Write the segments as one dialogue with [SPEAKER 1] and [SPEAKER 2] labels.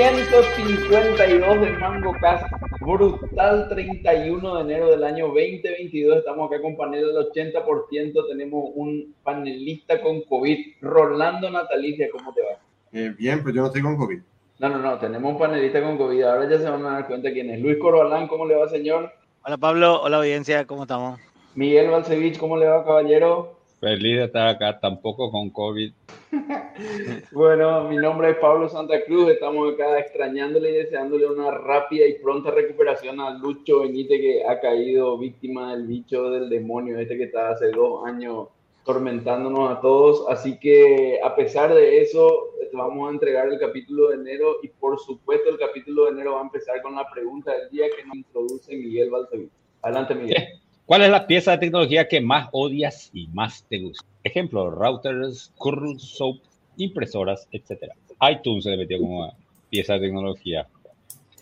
[SPEAKER 1] 152 de Mango Cast, brutal 31 de enero del año 2022. Estamos acá con panel del 80%. Tenemos un panelista con COVID, Rolando Natalicia. ¿Cómo te va?
[SPEAKER 2] Eh, bien, pues yo no estoy con COVID.
[SPEAKER 1] No, no, no, tenemos un panelista con COVID. Ahora ya se van a dar cuenta quién es. Luis Corbalán, ¿cómo le va, señor?
[SPEAKER 3] Hola Pablo, hola audiencia, ¿cómo estamos?
[SPEAKER 1] Miguel Balcevich, ¿cómo le va, caballero?
[SPEAKER 4] Feliz de estar acá, tampoco con COVID.
[SPEAKER 1] bueno, mi nombre es Pablo Santa Cruz, estamos acá extrañándole y deseándole una rápida y pronta recuperación a Lucho Benítez que ha caído víctima del bicho del demonio, este que está hace dos años tormentándonos a todos. Así que a pesar de eso, vamos a entregar el capítulo de enero y por supuesto el capítulo de enero va a empezar con la pregunta del día que nos introduce Miguel Balcevich. Adelante, Miguel.
[SPEAKER 4] ¿Cuál es la pieza de tecnología que más odias y más te gusta? Ejemplo, routers, curl, soap, impresoras, etcétera. iTunes se le metió como pieza de tecnología.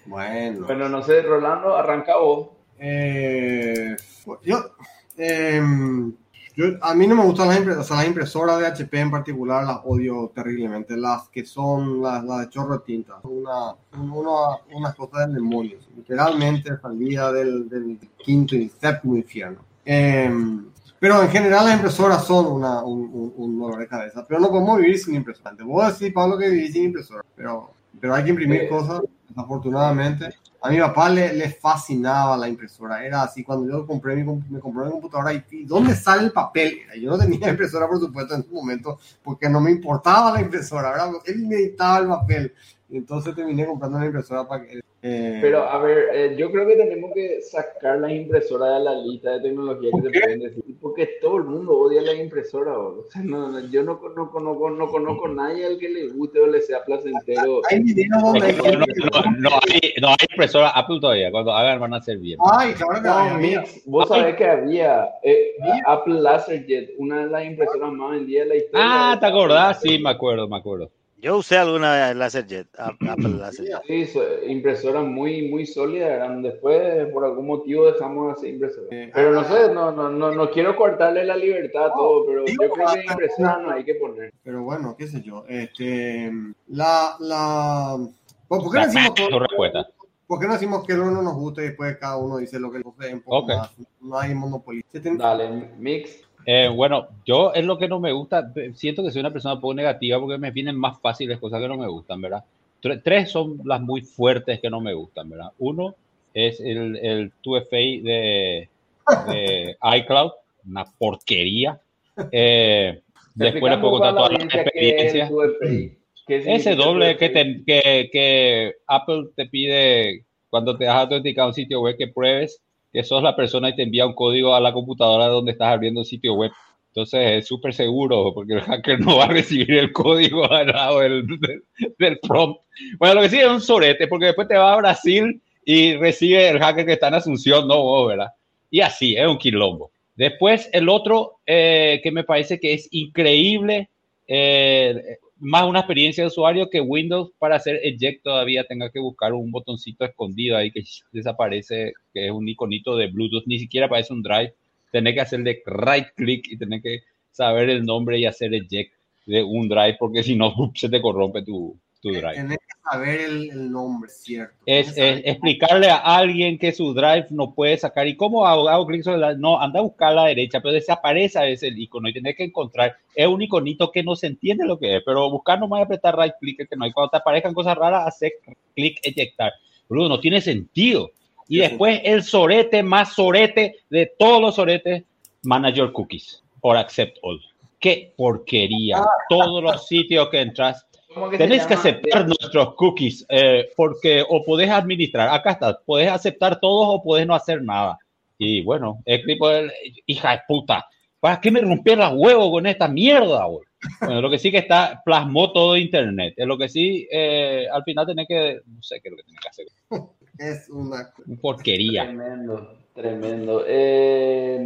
[SPEAKER 1] Bueno. Bueno, no sé, Rolando, arranca vos.
[SPEAKER 2] Eh, yo, eh, a mí no me gustan las, impresoras, las impresoras de HP en particular, las odio terriblemente. Las que son las, de chorro de tinta. Una, una, unas cosas del demonio. Literalmente salida del, del quinto y séptimo infierno. Em, pero en general las impresoras son una, un, un, dolor de cabeza. Pero no podemos vivir sin impresora. Te puedo decir, Pablo, que vivir sin impresora. Pero, pero hay que imprimir cosas, desafortunadamente. A mi papá le, le, fascinaba la impresora. Era así, cuando yo compré mi, me compré mi computadora y ¿dónde sale el papel? Yo no tenía impresora, por supuesto, en ese momento, porque no me importaba la impresora, ¿verdad? Él necesitaba el papel. Entonces terminé comprando una impresora para que...
[SPEAKER 1] Eh... Pero a ver, eh, yo creo que tenemos que sacar las impresoras de la lista de tecnología que se pueden decir, porque todo el mundo odia la impresora. O sea, no, yo no, no, conozco, no conozco a nadie al que le guste o le sea placentero.
[SPEAKER 4] Hay donde hay no, no, hay, no hay impresora Apple todavía, cuando hagan van a ser bien.
[SPEAKER 1] Ay, claro que no, Mix, vos sabés que había eh, Apple LaserJet, una de las impresoras más vendidas de la historia.
[SPEAKER 4] Ah, ¿te acordás? Sí, me acuerdo, me acuerdo.
[SPEAKER 3] Yo usé alguna LaserJet, Apple LaserJet.
[SPEAKER 1] Sí, impresoras muy, muy sólidas eran. Después, por algún motivo, dejamos así impresoras. Pero no sé, no, no, no, no quiero cortarle la libertad a todo, pero yo creo que impresoras no hay que poner.
[SPEAKER 2] Pero bueno, qué sé yo. Este, la, la... ¿Por qué no decimos ¿Por qué no decimos que uno nos gusta y después cada uno dice lo que le gusta un poco más? No hay monopolio.
[SPEAKER 1] Dale, mix.
[SPEAKER 4] Eh, bueno, yo es lo que no me gusta. Siento que soy una persona un poco negativa porque me vienen más fáciles cosas que no me gustan, ¿verdad? Tres son las muy fuertes que no me gustan, ¿verdad? Uno es el, el 2FA de, de iCloud, una porquería. Eh, después le puedo contar toda la experiencia. Ese doble que, que, que Apple te pide cuando te das autenticado un sitio web que pruebes que sos la persona y te envía un código a la computadora donde estás abriendo un sitio web. Entonces es súper seguro porque el hacker no va a recibir el código lado del, del, prompt. Bueno, lo que sí es un sorete porque después te va a Brasil y recibe el hacker que está en Asunción, no vos, ¿verdad? Y así, es un quilombo. Después el otro eh, que me parece que es increíble, eh, más una experiencia de usuario que Windows para hacer eject todavía tenga que buscar un botoncito escondido ahí que desaparece, que es un iconito de Bluetooth, ni siquiera aparece un drive, tener que hacerle right click y tener que saber el nombre y hacer eject de un drive porque si no se te corrompe tu, tu drive.
[SPEAKER 2] Tienes que saber el, nombre, ¿cierto?
[SPEAKER 4] Es, explicarle a alguien que su drive no puede sacar. ¿Y cómo hago, hago clic sobre la.? No, anda a buscar a la derecha, pero desaparece a veces el icono y tienes que encontrar. Es un iconito que no se entiende lo que es, pero buscar no a apretar right click, que no hay. Cuando te aparezcan cosas raras, hacer clic, eyectar. Bruno, no tiene sentido. Y después el sorete más sorete de todos los soretes, Manager Cookies or Accept All. Qué porquería. Ah. Todos los sitios que entras Tenéis que aceptar nuestros cookies, eh, porque o podés administrar, acá está, podés aceptar todos o podés no hacer nada. Y bueno, el tipo, hija de puta, ¿para qué me rompieron los huevos con esta mierda? Bueno, lo que sí que está, plasmó todo Internet. Es lo que sí, eh, al final tenés que, no sé qué es lo que tenés que hacer.
[SPEAKER 2] Es una,
[SPEAKER 4] porquería.
[SPEAKER 1] Tremendo, Tremendo. Eh,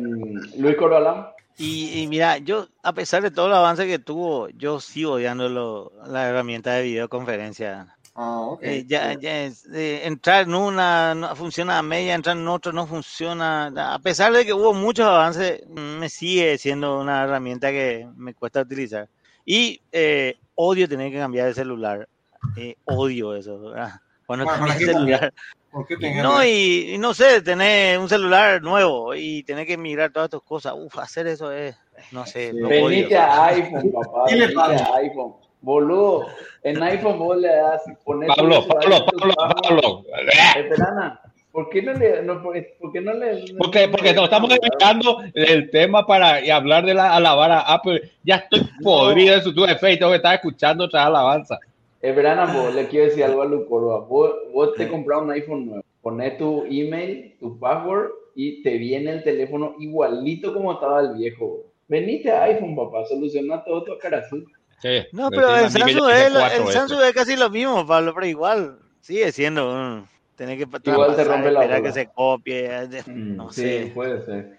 [SPEAKER 1] Luis Corbalán.
[SPEAKER 3] Y, y, mira, yo, a pesar de todo el avance que tuvo, yo sigo odiando lo, la herramienta de videoconferencia.
[SPEAKER 2] Ah, ok.
[SPEAKER 3] Eh, ya, ya es, eh, entrar en una no funciona a media, entrar en otra no funciona. A pesar de que hubo muchos avances, me sigue siendo una herramienta que me cuesta utilizar. Y eh, odio tener que cambiar de celular. Eh, odio eso. ¿verdad? Cuando
[SPEAKER 2] Bueno,
[SPEAKER 3] cambié
[SPEAKER 2] ¿para
[SPEAKER 3] de
[SPEAKER 2] qué
[SPEAKER 3] celular.
[SPEAKER 2] ¿Por qué tenés
[SPEAKER 3] No, y, y no sé, tener un celular nuevo y tener que migrar todas estas cosas. Uf, hacer eso es, no sé, odio.
[SPEAKER 1] Venite a iPhone, papá.
[SPEAKER 2] ¿Qué le
[SPEAKER 1] Venite
[SPEAKER 2] pasa?
[SPEAKER 1] a iPhone. Boludo, en iPhone vos le das, pones tu
[SPEAKER 4] Pablo, Pablo, Pablo. Pablo.
[SPEAKER 1] Veterana, ¿por qué no le, no, por, por qué no le? no-
[SPEAKER 4] Porque, porque nos estamos dedicando el tema para y hablar de la alabar a Apple. Ya estoy podrido de su tuve fe y tengo que estar escuchando otra alabanza.
[SPEAKER 1] Eh, verán, vos, le quiero decir algo a Lucorba. Vos, vos te compras un iPhone nuevo, pones tu email, tu password y te viene el teléfono igualito como estaba el viejo. Venite a iPhone, papá, soluciona todo tu cara azul.
[SPEAKER 4] Sí,
[SPEAKER 3] No,
[SPEAKER 4] me
[SPEAKER 3] pero el Samsung, es, el. Samsung es casi lo mismo, Pablo, pero igual sigue siendo un... Tener que
[SPEAKER 1] Igual te rompe la
[SPEAKER 3] esperar
[SPEAKER 1] bola.
[SPEAKER 3] que se copie. de-
[SPEAKER 1] Mm,
[SPEAKER 3] No
[SPEAKER 1] sí,
[SPEAKER 3] sé.
[SPEAKER 1] puede ser.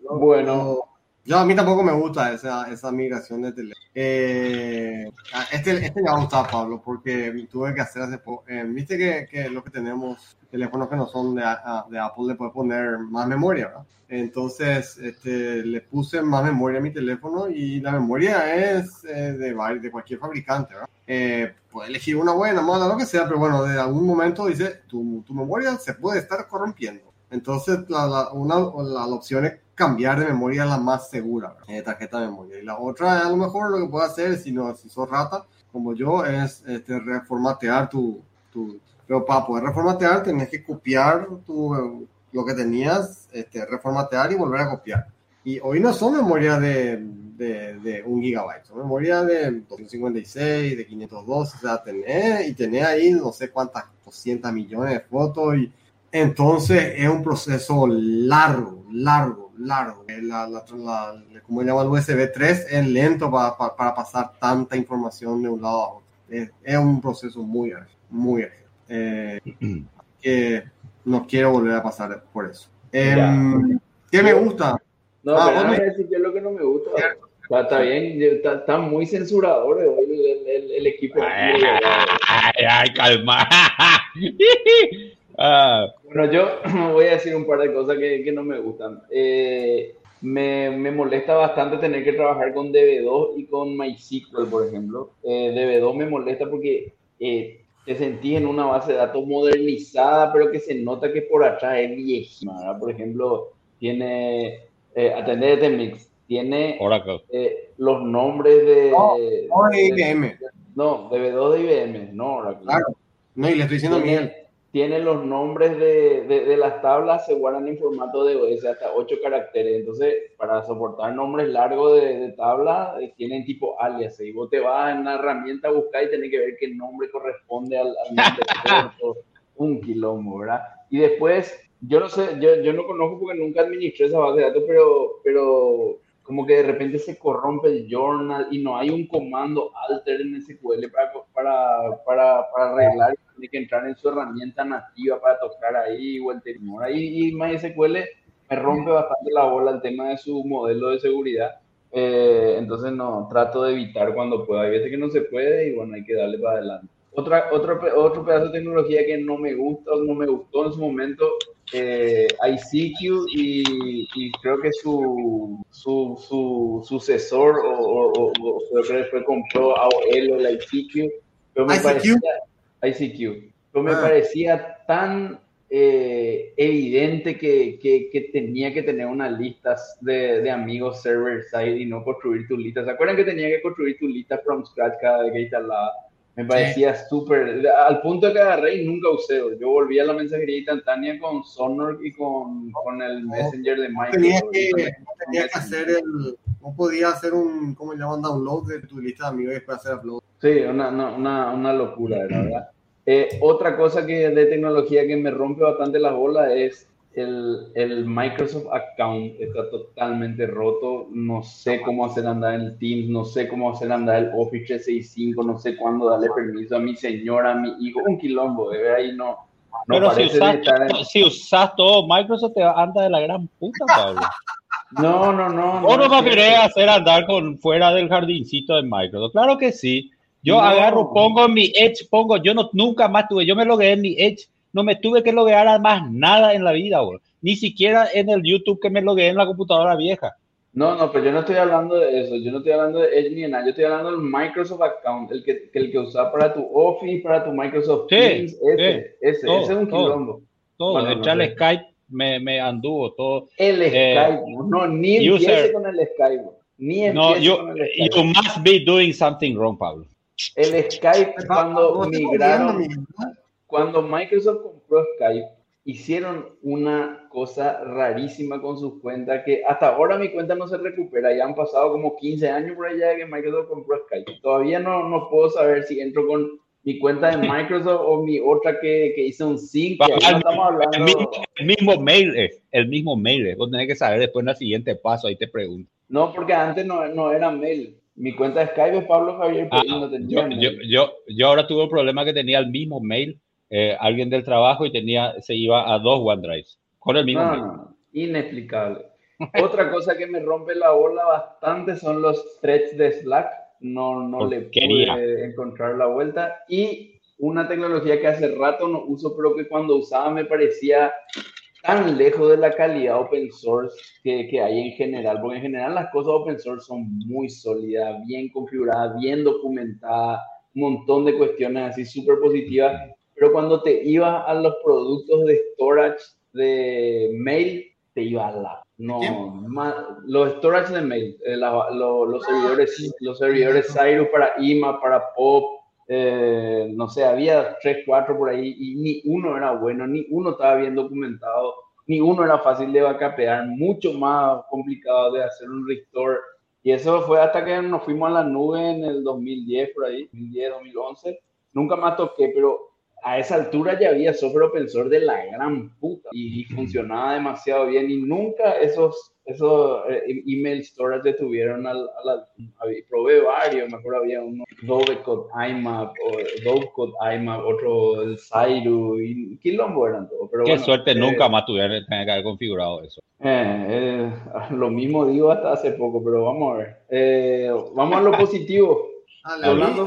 [SPEAKER 1] Bueno,
[SPEAKER 2] Yo, a mí tampoco me gusta esa, esa migración de teléfono. Eh, este, este me gustado, Pablo, porque tuve que hacer hace poco. eh, Viste que, que los que tenemos teléfonos que no son de, de Apple le puedes poner más memoria. Entonces este, le puse más memoria a mi teléfono y la memoria es eh, de, de cualquier fabricante. Eh, puedes elegir una buena, mala, lo que sea, pero bueno, de algún momento dice tu, tu memoria se puede estar corrompiendo. Entonces, la, la- una, la, la opción es cambiar de memoria la más segura. Eh, tarjeta de memoria. Y la otra, a lo mejor lo que puedo hacer, si no, si sos rata, como yo, es este, reformatear tu, tu... Pero para poder reformatear, tenés que copiar tu, lo que tenías, este, reformatear y volver a copiar. Y hoy no son memorias de, de, de un gigabyte, son memorias de 256, de 512, o sea, tenés, y tenés ahí no sé cuántas, 200 millones de fotos y entonces es un proceso largo, largo, largo. Eh, La, la, la, como llama el USB 3, es lento para, para, para pasar tanta información de un lado a otro. Es, es un proceso muy ágil, muy ágil. Eh, que no quiero volver a pasar por eso. Em, ¿Qué me gusta?
[SPEAKER 1] no,
[SPEAKER 2] Ah, me-
[SPEAKER 1] voy a decir yo lo que no me gusta. Está, está bien, está, está muy censurador hoy el, el, el equipo.
[SPEAKER 4] Ay, ay, ay, calma. Ah,
[SPEAKER 1] Bueno, yo voy a decir un par de cosas que, que no me gustan. Eh, me, me molesta bastante tener que trabajar con DB2 y con MySQL, por ejemplo. Eh, DB2 me molesta porque eh, te sentís en una base de datos modernizada, pero que se nota que por atrás es viejísima. ¿verdad? Por ejemplo, tiene, eh, atendete Mix, tiene
[SPEAKER 4] Oracle.
[SPEAKER 1] eh, los nombres de...
[SPEAKER 2] No, No
[SPEAKER 1] de-
[SPEAKER 2] de IBM,
[SPEAKER 1] no, DB2 de IBM, no Oracle.
[SPEAKER 2] claro. No, y le estoy diciendo a Miguel.
[SPEAKER 1] Tiene, tiene los nombres de, de, de las tablas, se guardan en formato de OS hasta 8 caracteres. Entonces, para soportar nombres largos de, de tabla, eh, tienen tipo alias. Y vos te vas en la herramienta a buscar y tenés que ver qué nombre corresponde al, al nombre corto. Un quilombo, ¿verdad? Y después, yo no sé, yo, yo no conozco porque nunca administré esa base de datos, pero, pero como que de repente se corrompe el journal y no hay un comando alter en SQL para, para, para, para arreglar tiene que entrar en su herramienta nativa para tocar ahí o el terminal. Ahí y MySQL me rompe bastante la bola el tema de su modelo de seguridad. Eh, entonces no, trato de evitar cuando pueda. Hay veces que no se puede y bueno, hay que darle para adelante. Otra, otro, otro pedazo de tecnología que no me gusta, no me gustó en su momento, eh, ICQ y, y creo que su, su, su sucesor o, o, o, creo que después compró AOL o la ICQ, pero me
[SPEAKER 2] ICQ.
[SPEAKER 1] parecía ICQ, pero me
[SPEAKER 2] Ah.
[SPEAKER 1] parecía tan eh, evidente que, que, que tenía que tener unas listas de, de amigos server side y no construir tu lista. ¿Se acuerdan que tenía que construir tu lista from scratch cada vez que instalaba? Me parecía súper, al punto que agarré y nunca usé. Yo volví a la mensajería instantánea con Sonor y con, con el Messenger de
[SPEAKER 2] Tenías
[SPEAKER 1] Microsoft.
[SPEAKER 2] que, tenías que hacer el. No podías hacer un. ¿Cómo le llaman? Download de tu lista de amigos y después hacer upload.
[SPEAKER 1] Sí, una, una, una, una locura, era, ¿verdad? Eh, otra cosa que de tecnología que me rompe bastante las bolas es el, el Microsoft Account. Está totalmente roto. No sé cómo hacer andar el Teams, no sé cómo hacer andar el Office 365, no sé cuándo darle permiso a mi señora, a mi hijo. Un quilombo, de ver ahí no.
[SPEAKER 4] Pero si usas, si usas, todo Microsoft, te anda de la gran puta, Pablo.
[SPEAKER 1] No, no, no.
[SPEAKER 4] ¿O no, no querés hacer andar con fuera del jardincito de Microsoft? Claro que sí. Yo agarro, pongo mi Edge, pongo, yo no, nunca más tuve, yo me logué en mi Edge, no me tuve que loguear a más nada en la vida, bro. ni siquiera en el YouTube que me logué en la computadora vieja.
[SPEAKER 1] No, no, pero yo no estoy hablando de eso, yo no estoy hablando de Edge ni de nada, yo estoy hablando del Microsoft Account, el que, el que usas para tu Office, para tu Microsoft Teams, ese, ese, ese es un quilombo.
[SPEAKER 4] Todo, bueno, el Skype me, me, anduvo, todo.
[SPEAKER 1] El eh, Skype, no, ni empiece con el Skype, ni empiece
[SPEAKER 4] no, con el Skype. You must be doing something wrong, Pablo.
[SPEAKER 1] El Skype, cuando migraron, cuando Microsoft compró Skype, hicieron una cosa rarísima con sus cuentas que hasta ahora mi cuenta no se recupera. Ya han pasado como 15 años por allá de que Microsoft compró Skype. Todavía no, no puedo saber si entro con mi cuenta de Microsoft o mi otra que, que hice un sync.
[SPEAKER 4] el, mismo, el, mismo, mail es, el mismo mail es. Vos tenés que saber después en el siguiente paso, ahí te pregunto.
[SPEAKER 1] No, porque antes no, no era mail. Mi cuenta de Skype es Pablo Javier,
[SPEAKER 4] ah, no tenía yo, yo, yo, yo, ahora tuve un problema que tenía el mismo mail eh, alguien del trabajo y tenía, se iba a dos OneDrives con el mismo.
[SPEAKER 1] No, inexplicable. Otra cosa que me rompe la bola bastante son los threads de Slack. No, no le pude encontrar la vuelta. Y una tecnología que hace rato no uso, pero que cuando usaba me parecía tan lejos de la calidad open source que, que, hay en general, porque en general las cosas open source son muy sólidas, bien configuradas, bien documentadas, un montón de cuestiones así súper positivas, pero cuando te ibas a los productos de storage de mail, te iba a la no, los storage de mail, eh, los ah, servidores, los servidores Cyrus para IMA, para POP, eh, no sé, había tres, cuatro por ahí y ni uno era bueno, ni uno estaba bien documentado, ni uno era fácil de backupear, mucho más complicado de hacer un restore. Y eso fue hasta que nos fuimos a la nube en el 2010, por ahí, 2010, 2011. Nunca más toqué, pero a esa altura ya había software open source de la gran puta y, funcionaba demasiado bien y nunca esos, esos eh, email storage detuvieron a la, probé varios, me acuerdo había uno Code IMAP o Code IMAP, otro el Zairu y Quilombo eran todos. Pero
[SPEAKER 4] Qué suerte, eh, nunca más tuvieron que haber configurado eso.
[SPEAKER 1] Eh, lo mismo digo hasta hace poco, pero vamos a ver. vamos a lo positivo.
[SPEAKER 2] Hablando,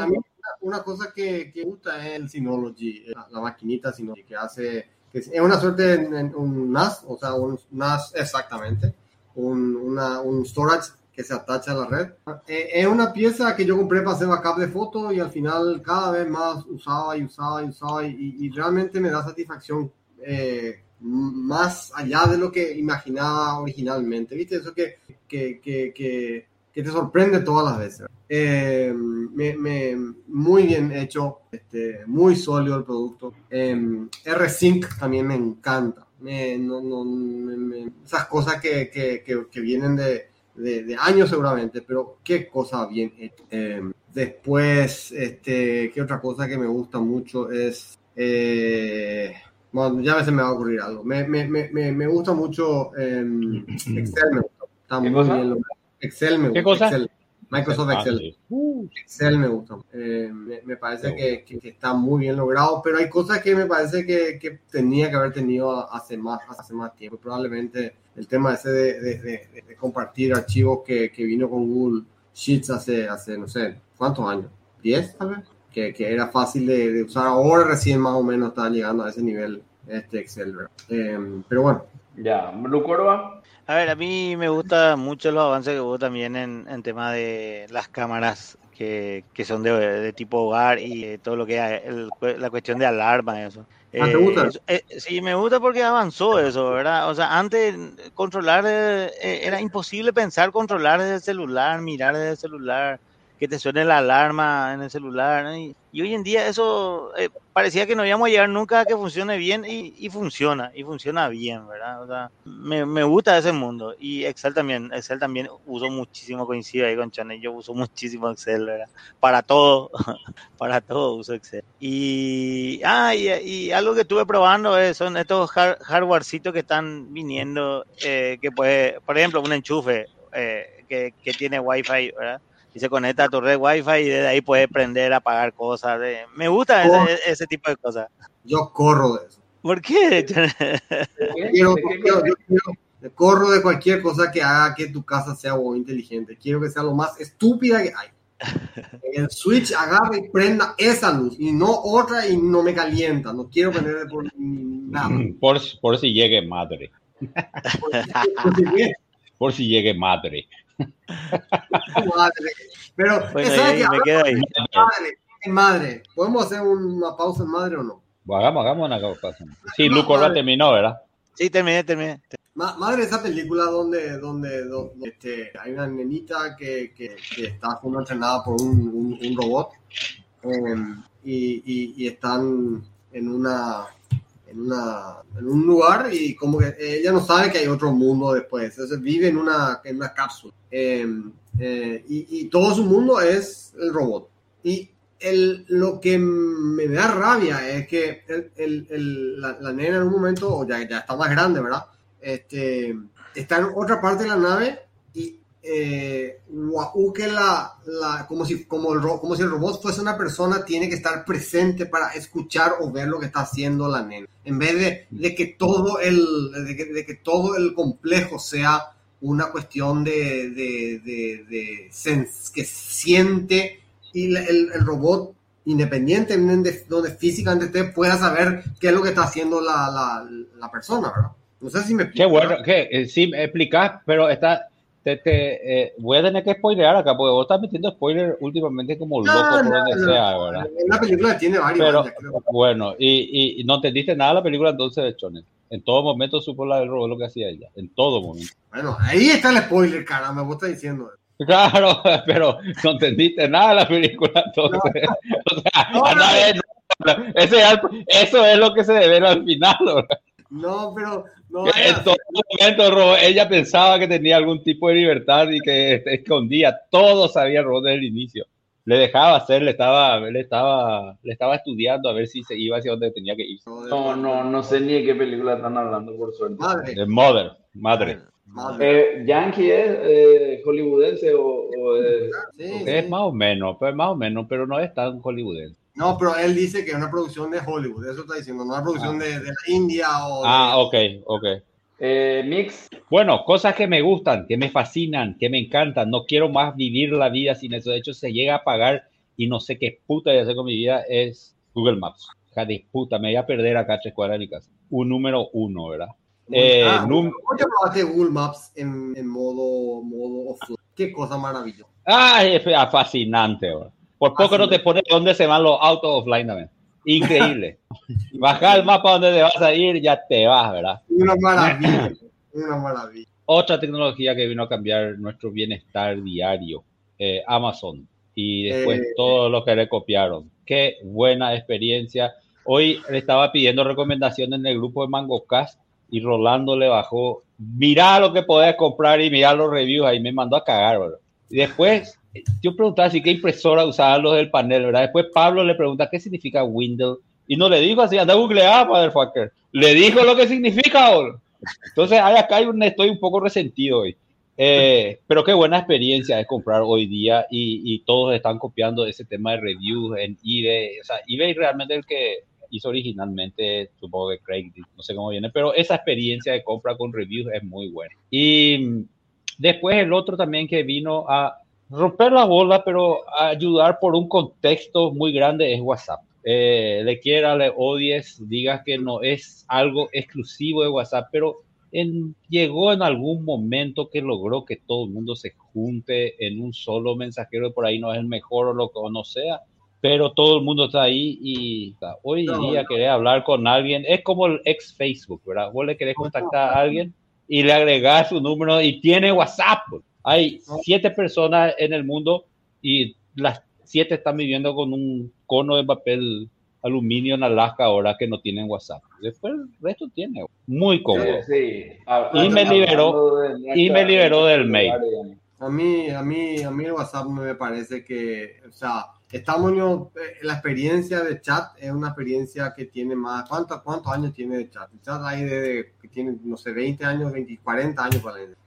[SPEAKER 2] una cosa que, que gusta es el Synology, eh, la, maquinita Synology, que hace, que es una suerte de un NAS, o sea, un NAS exactamente, un, una, un storage que se atacha a la red. Eh, es una pieza que yo compré para hacer backup de fotos y al final cada vez más usaba y usaba y usaba y, realmente me da satisfacción eh, más allá de lo que imaginaba originalmente. ¿Viste? Eso que, que, que, que que te sorprende todas las veces. Eh, me, muy bien hecho, este, muy sólido el producto. Eh, R-Sync también me encanta. esas cosas que, que, que, vienen de, de, años seguramente, pero qué cosa bien hecha. Eh, después, este, qué otra cosa que me gusta mucho es... bueno, ya a veces me va a ocurrir algo. Me, me, me, me gusta mucho Excel, me gusta. Está muy bien Excel me gusta.
[SPEAKER 4] ¿Qué cosa?
[SPEAKER 2] Excel. Microsoft ah, Excel. Excel me gusta. Eh, me, parece que, que, está muy bien logrado, pero hay cosas que me parece que, que, tenía que haber tenido hace más, hace más tiempo. Probablemente el tema ese de, de, de, compartir archivos que, vino con Google Sheets hace, hace, no sé, ¿cuántos años? ¿10 tal vez? Que, era fácil de, usar. Ahora recién más o menos está llegando a ese nivel este Excel. Eh, pero bueno.
[SPEAKER 1] Ya, Corva.
[SPEAKER 3] A ver, a mí me gusta mucho los avances que hubo también en, en tema de las cámaras que, que son de, tipo hogar y todo lo que es la cuestión de alarma y eso.
[SPEAKER 2] ¿Ah, ¿Te gusta?
[SPEAKER 3] Eh, sí, me gusta porque avanzó eso, ¿verdad? O sea, antes controlar eh, era imposible pensar controlar desde el celular, mirar desde el celular que te suene la alarma en el celular. Y, hoy en día eso eh, parecía que no íbamos a llegar nunca a que funcione bien y, funciona, y funciona bien, ¿verdad? O sea, me, me, gusta ese mundo. Y Excel también, Excel también uso muchísimo, coincido ahí con Chanel, yo uso muchísimo Excel, ¿verdad? Para todo, para todo uso Excel. Y, ah, y, algo que estuve probando es, son estos hardwarecitos que están viniendo, eh, que puede, por ejemplo, un enchufe eh, que, que tiene Wi-Fi, ¿verdad? Y se conecta a tu red wifi y desde ahí puedes prender, apagar cosas. me gusta ese, tipo de cosas.
[SPEAKER 2] Yo corro de eso.
[SPEAKER 3] ¿Por qué?
[SPEAKER 2] Quiero, quiero, yo quiero- corro de cualquier cosa que haga que tu casa sea o inteligente. Quiero que sea lo más estúpida que hay. El switch agarra y prenda esa luz y no otra y no me calienta. No quiero prender por nada.
[SPEAKER 4] Por, por si llegue madre. Por si llegue madre.
[SPEAKER 2] Madre. Pero,
[SPEAKER 3] Bueno,
[SPEAKER 2] ¿sabes
[SPEAKER 3] ahí
[SPEAKER 2] qué?
[SPEAKER 3] me quedo ahí.
[SPEAKER 2] Madre, madre. ¿Podemos hacer una pausa en madre o no?
[SPEAKER 4] Hagamos, hagamos una cosa. Sí, Lu Corba terminó, ¿verdad?
[SPEAKER 3] Sí, terminé, terminé.
[SPEAKER 2] Ma- Madre, esa película donde, donde, donde, este, hay una nenita que, que, que está siendo entrenada por un, un- un robot y, y- y están en una, en una en un lugar y como que ella no sabe que hay otro mundo después. Entonces vive en una, en una cápsula Em, eh, y, y todo su mundo es el robot. Y el, lo que me da rabia es que el- el- la, la nena en un momento, o ya, ya está más grande, ¿verdad? Este, está en otra parte de la nave y eh, que la, la, como, si, como, el, como si el robot fuese una persona, tiene que estar presente para escuchar o ver lo que está haciendo la nena. En vez de, de que, todo el, de, que, de que todo el complejo sea una cuestión de, de, de, de sens- que siente y la- el, el robot independientemente de donde físicamente esté pueda saber qué es lo que está haciendo la, la, la persona, ¿verdad? No sé si me
[SPEAKER 4] Qué
[SPEAKER 2] explico,
[SPEAKER 4] bueno,
[SPEAKER 2] ¿verdad?
[SPEAKER 4] que eh, sí me explicás, pero está. Te, te, eh, voy a tener que spoilear acá, porque vos estás metiendo spoiler últimamente como loco
[SPEAKER 2] No,
[SPEAKER 4] por donde
[SPEAKER 2] no.
[SPEAKER 4] sea, ¿verdad?
[SPEAKER 2] La película tiene varios
[SPEAKER 4] Pero,
[SPEAKER 2] creo.
[SPEAKER 4] bueno, y, no entendiste nada de la película entonces de. En todo momento supo la del robot lo que hacía ella. En todo momento.
[SPEAKER 2] Bueno, ahí está el spoiler, caramba, vos estás diciendo.
[SPEAKER 4] Claro, pero no entendiste nada de la película entonces. O sea,
[SPEAKER 2] No,
[SPEAKER 4] anda
[SPEAKER 2] no.
[SPEAKER 4] a ver, no, ese es eso es lo que se debe al final. ¿verdad?
[SPEAKER 2] No, pero no
[SPEAKER 4] en todo momento ella pensaba que tenía algún tipo de libertad y que este, escondía. Todo sabía robot desde el inicio. Le dejaba hacer, le estaba, le estaba, le estaba estudiando a ver si se iba hacia donde tenía que ir.
[SPEAKER 1] No, no, no sé ni de qué película están hablando, por suerte.
[SPEAKER 2] Madre,
[SPEAKER 4] De Mother, madre.
[SPEAKER 2] madre.
[SPEAKER 1] Eh, ¿Yankee es eh, hollywoodense o, o es-
[SPEAKER 2] Sí,
[SPEAKER 4] Es
[SPEAKER 2] sí.
[SPEAKER 4] más o menos, pues más o menos, pero no es tan hollywoodense.
[SPEAKER 2] No, pero él dice que es una producción de Hollywood, eso está diciendo, no una producción de, de la India o de-
[SPEAKER 4] Ah, ok, ok.
[SPEAKER 1] eh, Mix?
[SPEAKER 4] Bueno, cosas que me gustan, que me fascinan, que me encantan. No quiero más vivir la vida sin eso. De hecho, se llega a pagar y no sé qué puta voy a hacer con mi vida es Google Maps. Hija de puta, me voy a perder acá a tres cuadras de mi casa. Un número uno, ¿verdad? Eh,
[SPEAKER 2] Ah,
[SPEAKER 4] num-
[SPEAKER 2] ¿Cómo te probaste Google Maps en, en modo, modo offline? Qué cosa maravillosa.
[SPEAKER 4] Ay, es fa- fascinante, ¿verdad? Por poco no te pone dónde se van los autos offline también. Increíble. Baja el mapa donde te vas a ir, ya te vas, ¿verdad?
[SPEAKER 2] Una maravilla, una maravilla.
[SPEAKER 4] Otra tecnología que vino a cambiar nuestro bienestar diario, eh, Amazon. Y después
[SPEAKER 2] Eh.
[SPEAKER 4] todo lo que le copiaron. Qué buena experiencia. Hoy le estaba pidiendo recomendaciones en el grupo de MangoCast y Rolando le bajó, mirá lo que podés comprar y mirá los reviews ahí, me mandó a cagar, ¿verdad? Y después yo preguntaba si qué impresora usaban los del panel, ¿verdad? Después Pablo le pregunta qué significa Windows y no le dijo así, anda a googlear, motherfucker. Le dijo lo que significa, boludo. Entonces, ahí acá hay un, estoy un poco resentido hoy. Eh, pero qué buena experiencia es comprar hoy día y, y todos están copiando ese tema de reviews en eBay. O sea, eBay realmente el que hizo originalmente, supongo que Craig, no sé cómo viene, pero esa experiencia de compra con reviews es muy buena. Y mm, después el otro también que vino a romper la bola, pero ayudar por un contexto muy grande es WhatsApp. Eh, le quiera, le odies, digas que no es algo exclusivo de WhatsApp, pero en, llegó en algún momento que logró que todo el mundo se junte en un solo mensajero, por ahí no es el mejor o lo que o no sea, pero todo el mundo está ahí y o sea, hoy
[SPEAKER 2] No,
[SPEAKER 4] día
[SPEAKER 2] no.
[SPEAKER 4] querer hablar con alguien es como el ex Facebook, ¿verdad? Vos le querés contactar a alguien y le agregás su número y tiene WhatsApp. Hay siete personas en el mundo y las siete están viviendo con un cono de papel aluminio en Alaska ahora que no tienen WhatsApp. Después el resto tiene. Muy cómodo.
[SPEAKER 1] Sí, hab-
[SPEAKER 4] Y me liberó- y me liberó del mail.
[SPEAKER 2] A mí, a mí, a mí el WhatsApp no me parece que, o sea, estamos en eh, la experiencia de chat es una experiencia que tiene más, ¿cuántos, cuántos años tiene de chat? El chat hay desde que tiene, no sé, 20 años, 20, 40 años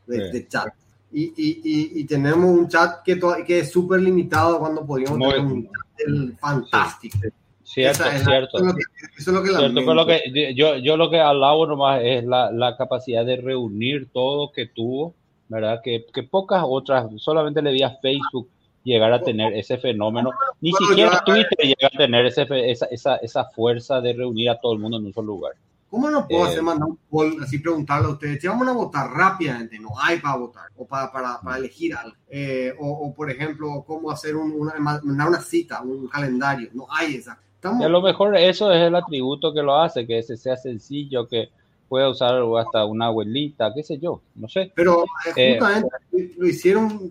[SPEAKER 2] de,
[SPEAKER 4] Sí.
[SPEAKER 2] de chat. Y, y, y, y tenemos un chat que, que es súper limitado cuando podríamos
[SPEAKER 4] Muy-
[SPEAKER 2] tener un chat fantástico.
[SPEAKER 4] Cierto, cierto. Eso es lo que, cierto, lo que yo, yo lo que alabo nomás es la, la, capacidad de reunir todo que tuvo, ¿verdad? Que, que pocas otras, solamente le vi a Facebook llegar a tener ese fenómeno, ni siquiera Twitter llega a tener ese, esa, esa, esa fuerza de reunir a todo el mundo en un solo lugar.
[SPEAKER 2] ¿Cómo no puedo hacer eh, mandar un poll así preguntarle a ustedes? Si vamos a votar rápidamente, no hay para votar o para, para, para elegir algo. Eh, o, o, por ejemplo, cómo hacer un, una, mandar una cita, un calendario. No hay esa.
[SPEAKER 4] Estamos... a lo mejor eso es el atributo que lo hace, que ese sea sencillo, que pueda usar hasta una abuelita, qué sé yo, no sé.
[SPEAKER 2] Pero eh, justamente lo hicieron,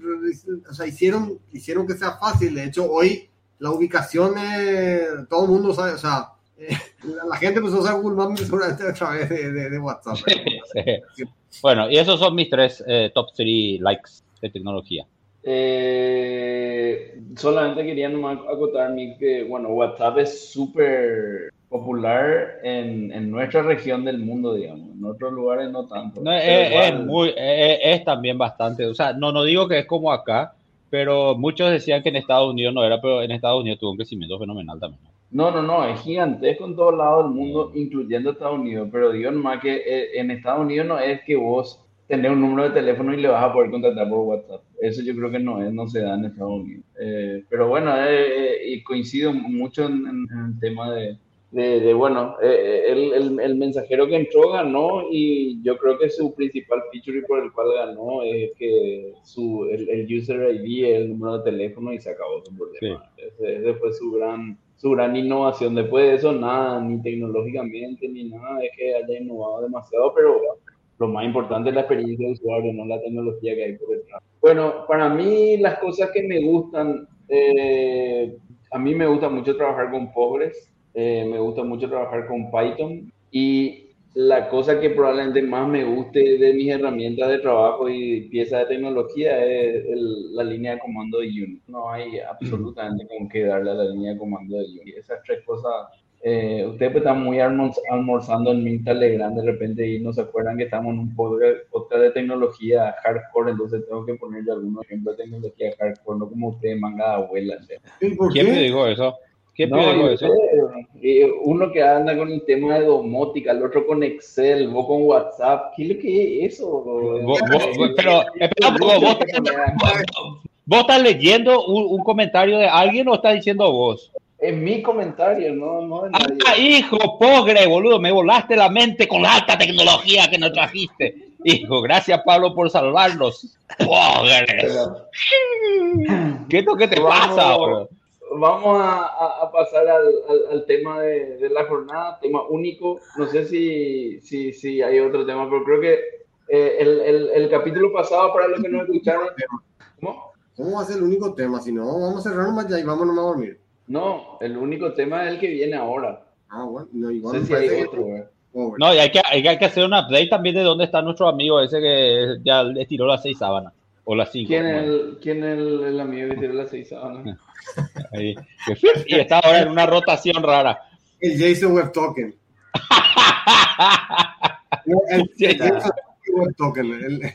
[SPEAKER 2] o sea, hicieron, hicieron que sea fácil. De hecho, hoy la ubicación, todo el mundo sabe, o sea, la gente empezó a usar Google Maps seguramente a través de, de, WhatsApp.
[SPEAKER 4] Bueno, y esos son mis tres eh, top 3 likes de tecnología.
[SPEAKER 1] Eh, solamente quería nomás acotar que, bueno, WhatsApp es súper popular en, en, nuestra región del mundo, digamos. En otros lugares no tanto.
[SPEAKER 4] es, muy, es, también bastante. O sea, no, no digo que es como acá, pero muchos decían que en Estados Unidos no era, pero en Estados Unidos tuvo un crecimiento fenomenal también.
[SPEAKER 1] No, no, no, es gigantesco en todos lados del mundo, incluyendo Estados Unidos. Pero digo nomás que eh, en Estados Unidos no es que vos tenés un número de teléfono y le vas a poder contratar por WhatsApp. Eso yo creo que no es, no se da en Estados Unidos. Eh, pero bueno, eh, y coincido mucho en, el tema de, de, bueno, el, el, el, mensajero que entró ganó y yo creo que su principal feature y por el cual ganó es que su, el, user ID es el número de teléfono y se acabó su problema. ese fue su gran su gran innovación. Después de eso, nada, ni tecnológicamente, ni nada, es que haya innovado demasiado, pero lo más importante es la experiencia de usuario, no la tecnología que hay por detrás. Bueno, para mí las cosas que me gustan, eh, a mí me gusta mucho trabajar con Pobres, eh, me gusta mucho trabajar con Python y la cosa que probablemente más me guste de mis herramientas de trabajo y piezas de tecnología es la línea de comando de Unity. No hay absolutamente con qué darle a la línea de comando de Unity. Esas tres cosas, eh, ustedes pues están muy almorzando en mi Telegram de repente y no se acuerdan que estamos en un podcast de tecnología hardcore, entonces tengo que ponerle algunos ejemplos de tecnología hardcore, no como ustedes manga de abuela.
[SPEAKER 4] ¿Quién me dijo eso? ¿Qué no, eso?
[SPEAKER 1] uno que anda con el tema de domótica, el otro con Excel, vos con WhatsApp. ¿Qué es lo que es eso?
[SPEAKER 4] pero, vos, estás leyendo un, comentario de alguien o estás diciendo vos?
[SPEAKER 1] Es mi comentario, no, no nadie.
[SPEAKER 4] Ah, hijo, pogre, boludo, me volaste la mente con la alta tecnología que nos trajiste. Hijo, gracias Pablo por salvarnos. Pogre. ¿Qué es lo que te pasa, boludo?
[SPEAKER 1] Vamos a, pasar al, tema de, la jornada, tema único. No sé si, si, si hay otro tema, pero creo que eh, el, el, capítulo pasado, para los que no escucharon,
[SPEAKER 2] ¿cómo? ¿Cómo va a ser el único tema? Si no, vamos a cerrar más ya y vámonos a dormir.
[SPEAKER 1] No, el único tema es el que viene ahora.
[SPEAKER 2] Ah, bueno, no, igual.
[SPEAKER 1] No sé si hay otro,
[SPEAKER 4] No, y hay que, hay, que hacer un update también de dónde está nuestro amigo ese que ya le tiró las seis sábanas. O las cinco.
[SPEAKER 1] ¿Quién es el, quién el, el amigo que tiró las seis sábanas?
[SPEAKER 4] Ahí. Y está ahora en una rotación rara.
[SPEAKER 2] El Jason Web Token. el, Jason
[SPEAKER 1] Web Token.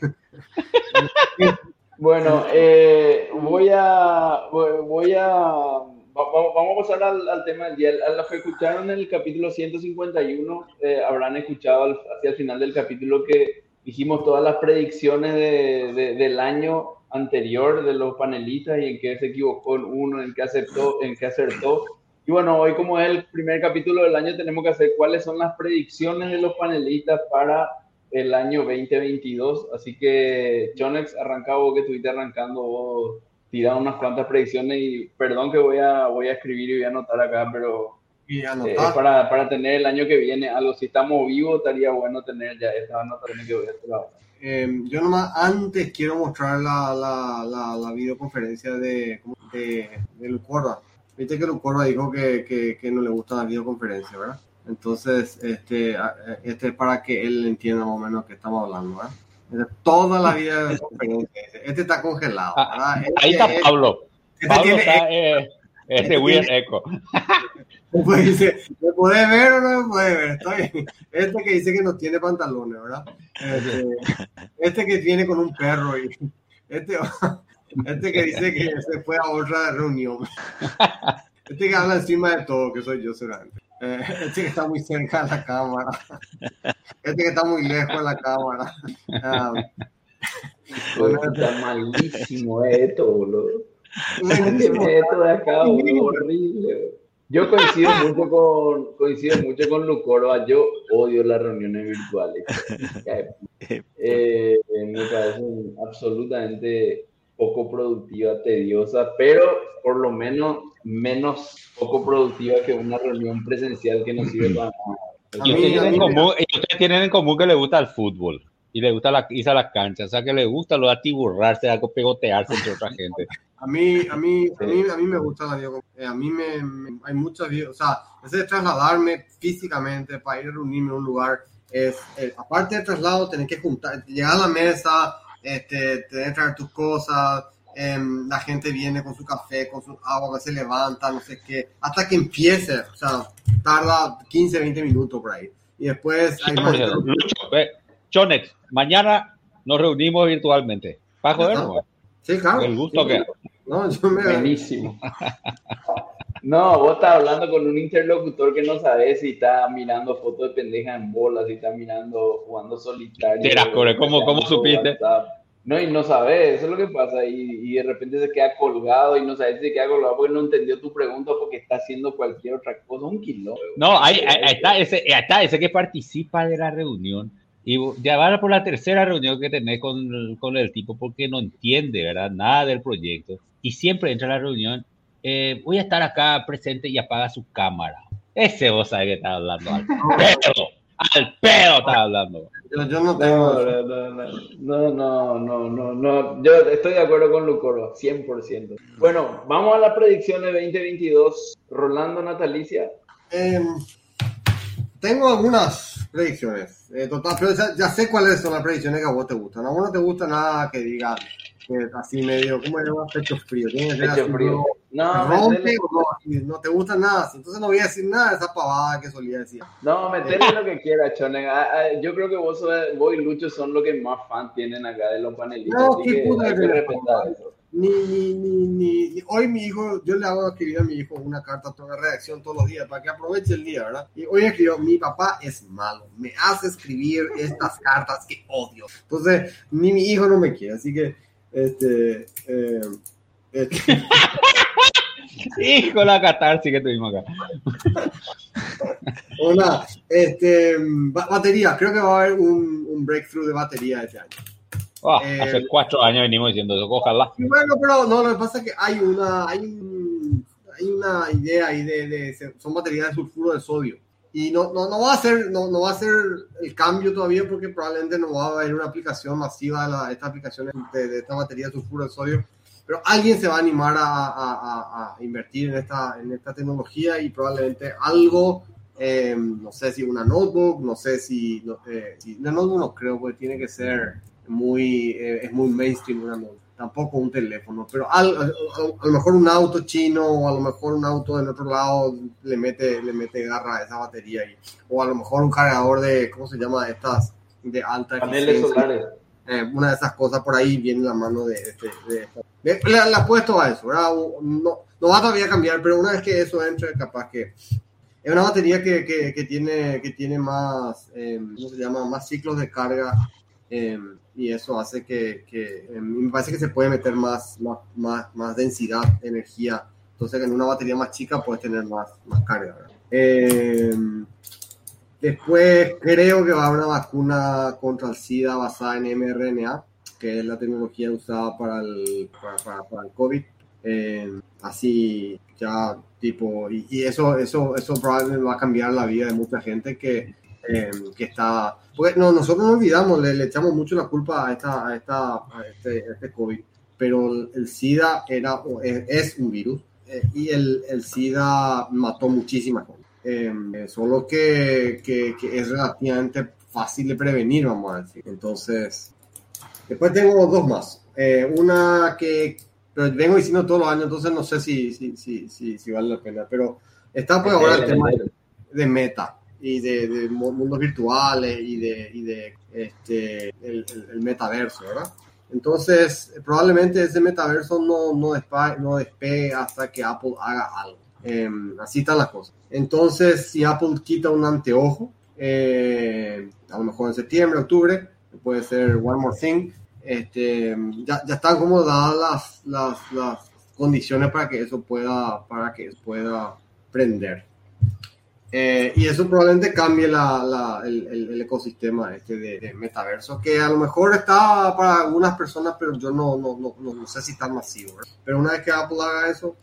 [SPEAKER 1] bueno, eh, voy a. Voy a vamos a pasar al, tema del día. A los que escucharon el capítulo 151, eh, habrán escuchado hacia el final del capítulo que hicimos todas las predicciones de, del año anterior de los panelistas y en qué se equivocó en uno, en qué aceptó, en qué acertó. Y bueno, hoy como es el primer capítulo del año, tenemos que hacer cuáles son las predicciones de los panelistas para el año 2022. Así que, Chonex, arranca vos que estuviste arrancando, vos tirado unas cuantas predicciones y perdón que voy a, voy a escribir y voy a anotar acá, pero y eh, para, para, tener el año que viene algo. Si estamos vivos, estaría bueno tener ya esta nota que voy a hacer
[SPEAKER 2] eh, yo nomás antes quiero mostrar la, la, la, videoconferencia de, de, de Lucorda. Viste que Lucorda dijo que, que, que, no le gusta la videoconferencia, ¿verdad? Entonces, este, este es para que él entienda más o menos qué estamos hablando, ¿verdad? Toda la videoconferencia. Este está congelado.
[SPEAKER 4] Ah, ahí está Pablo. Este Pablo está, eh, este weird echo.
[SPEAKER 2] Pues dice, ¿me puede ver o no me puede ver? Está bien. Este que dice que no tiene pantalones, ¿verdad? Este, este que viene con un perro y este, este que dice que se fue a otra reunión. Este que habla encima de todo, que soy yo seguramente. Eh, este que está muy cerca de la cámara. Este que está muy lejos de la cámara. Ah,
[SPEAKER 1] Bueno, está malísimo esto, boludo. Esto de acá, horrible. Yo coincido mucho con coincido mucho con Lucoro. Yo odio las reuniones virtuales. Eh, me parecen absolutamente poco productivas, tediosas, pero por lo menos menos poco productiva que una reunión presencial que no sirve para nada.
[SPEAKER 4] Y ustedes, tienen en común, y ustedes tienen en común que le gusta el fútbol y le gusta la, irse a las canchas, o sea que le gusta lo de atiburrarse, a pegotearse entre otra gente.
[SPEAKER 2] A mí, a mí, a mí, a mí me gusta la videoconferencia. A mí me, me- hay muchas o sea, ese de trasladarme físicamente para ir a reunirme en un lugar es, eh, aparte del traslado, tener que juntar, llegar a la mesa, este, tener que traer tus cosas, em, la gente viene con su café, con su agua, que se levanta, no sé qué, hasta que empiece, o sea, tarda 15, 20 minutos por ahí. Y después hay más...
[SPEAKER 4] Lucho, eh, Chonex, mañana nos reunimos virtualmente. Para joder.
[SPEAKER 2] Sí, claro.
[SPEAKER 4] el gusto
[SPEAKER 2] Sí,
[SPEAKER 4] que...
[SPEAKER 2] No, yo me...
[SPEAKER 1] Buenísimo. No, vos estás hablando con un interlocutor que no sabes si está mirando fotos de pendeja en bolas, si está mirando jugando solitario.
[SPEAKER 4] Será, core, ¿cómo- cómo supiste?
[SPEAKER 1] WhatsApp. No, y no sabes, eso es lo que pasa, y, y de repente se queda colgado y no sabes si se queda colgado porque no entendió tu pregunta porque está haciendo cualquier otra cosa, un kilo.
[SPEAKER 4] No, ahí, ahí- ahí está, ese, ahí está ese que participa de la reunión. Y ya va por la tercera reunión que tenés con, con el tipo porque no entiende, ¿verdad? Nada del proyecto. Y siempre entra a la reunión, eh, voy a estar acá presente y apaga su cámara. Ese vos sabés que está hablando al pedo. Al pedo está hablando.
[SPEAKER 2] Yo, yo no tengo...
[SPEAKER 1] No, no, no, no, no, no, no, no, yo estoy de acuerdo con Lucoro, 100%. Bueno, vamos a la predicción de 2022. Rolando Natalicia.
[SPEAKER 2] Eh, tengo algunas predicciones. Eh, total, pero ya, ya sé cuáles son las predicciones que a vos te gustan. A vos no te gusta nada que diga que así medio, ¿cómo se llama? Pecho frío. Tiene que
[SPEAKER 1] Pecho frío.
[SPEAKER 2] No, rompe o no, no te gusta nada. así. Entonces no voy a decir nada de esa pavada que solía decir.
[SPEAKER 1] no, metele lo que quiera, Chone. Ah, ah, Yo creo que vos, vos y Lucho son los que más fan tienen acá de los panelistas.
[SPEAKER 2] No, qué puta
[SPEAKER 1] hay
[SPEAKER 2] que
[SPEAKER 1] que
[SPEAKER 2] le
[SPEAKER 1] respetar eso.
[SPEAKER 2] Ni, ni, ni, ni, Hoy mi hijo, yo le hago escribir a mi hijo una carta, una redacción todos los días para que aproveche el día, ¿verdad? Y hoy escribió, mi papá es malo, me hace escribir estas cartas que odio. Entonces, ni mi hijo no me quiere, así que, este, eh, este,
[SPEAKER 4] Hijo la catarsis que tuvimos acá.
[SPEAKER 2] una, este, ba- batería, creo que va a haber un, un breakthrough de batería este año.
[SPEAKER 4] Oh,
[SPEAKER 2] Eh,
[SPEAKER 4] hace cuatro años venimos diciendo eso. Ojalá.
[SPEAKER 2] Bueno, pero no, lo que pasa es que hay una, hay un- hay una idea ahí de, de- son baterías de sulfuro de sodio. Y no, no, no va a ser, no, no va a ser el cambio todavía porque probablemente no va a haber una aplicación masiva de la- estas aplicaciones de, de esta batería de sulfuro de sodio. Pero alguien se va a animar a, a- a- a invertir en esta, en esta tecnología y probablemente algo, eh, no sé si una notebook, no sé si, no, eh, si- una notebook no creo, porque tiene que ser muy, eh, es muy mainstream una notebook. Tampoco un teléfono, pero al- a, a- lo mejor un auto chino o a lo mejor un auto del otro lado le mete, le mete garra a esa batería ahí. O a lo mejor un cargador de, ¿cómo se llama? Estas de alta
[SPEAKER 1] Paneles solares.
[SPEAKER 2] Eh, una de esas cosas por ahí viene la mano de, este- de, de- le apuesto a eso, ¿verdad? No, no va todavía a cambiar, pero una vez que eso entre, capaz que es una batería que, que, que tiene, que tiene más, eh, ¿cómo se llama? Más ciclos de carga eh, y eso hace que, que eh, me parece que se puede meter más, más, más, densidad de energía. Entonces en una batería más chica puedes tener más, más carga. Eh, Después creo que va a haber una vacuna contra el SIDA basada en mRNA, que es la tecnología usada para el, para, el COVID. Eh, así ya tipo, y, y eso, eso, eso probablemente va a cambiar la vida de mucha gente que, eh, que está... Porque no, nosotros no olvidamos, le, le echamos mucho la culpa a, esta, a, esta, a, este, a este COVID, pero el, el SIDA era, o es, es un virus eh, y el, el SIDA mató muchísimas gente. Eh, solo que, que, que es relativamente fácil de prevenir, vamos a decir. Entonces, después tengo dos más. Eh, una que pero vengo diciendo todos los años, entonces no sé si, si, si, si, si vale la pena, pero está pues ahora el tema de meta y de, de mu- mundos virtuales y de, y de este, el, el- el metaverso, ¿verdad? Entonces, probablemente ese metaverso no, no, despa- no despegue hasta que Apple haga algo. Em, así están las cosas. Entonces, si Apple quita un anteojo, eh, a lo mejor en septiembre, octubre, puede ser One More Thing, este, ya, ya están como dadas las, las, las, condiciones para que eso pueda, para que pueda prender. Eh, y eso probablemente cambie la, la, el, el, ecosistema este de, de, metaverso, que a lo mejor está para algunas personas, pero yo no, no, no, no sé si está masivo. ¿verdad? Pero una vez que Apple haga eso,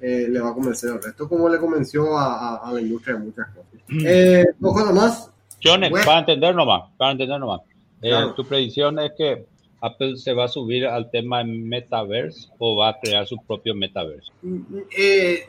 [SPEAKER 2] eh, le va a convencer al resto, como le convenció a, a, a la industria de muchas cosas. Eh, ojo nomás.
[SPEAKER 4] Jones, para entender nomás, para entender nomás. Eh, claro. Tu predicción es que Apple se va a subir al tema metaverse o va a crear su propio metaverso.
[SPEAKER 2] Eh,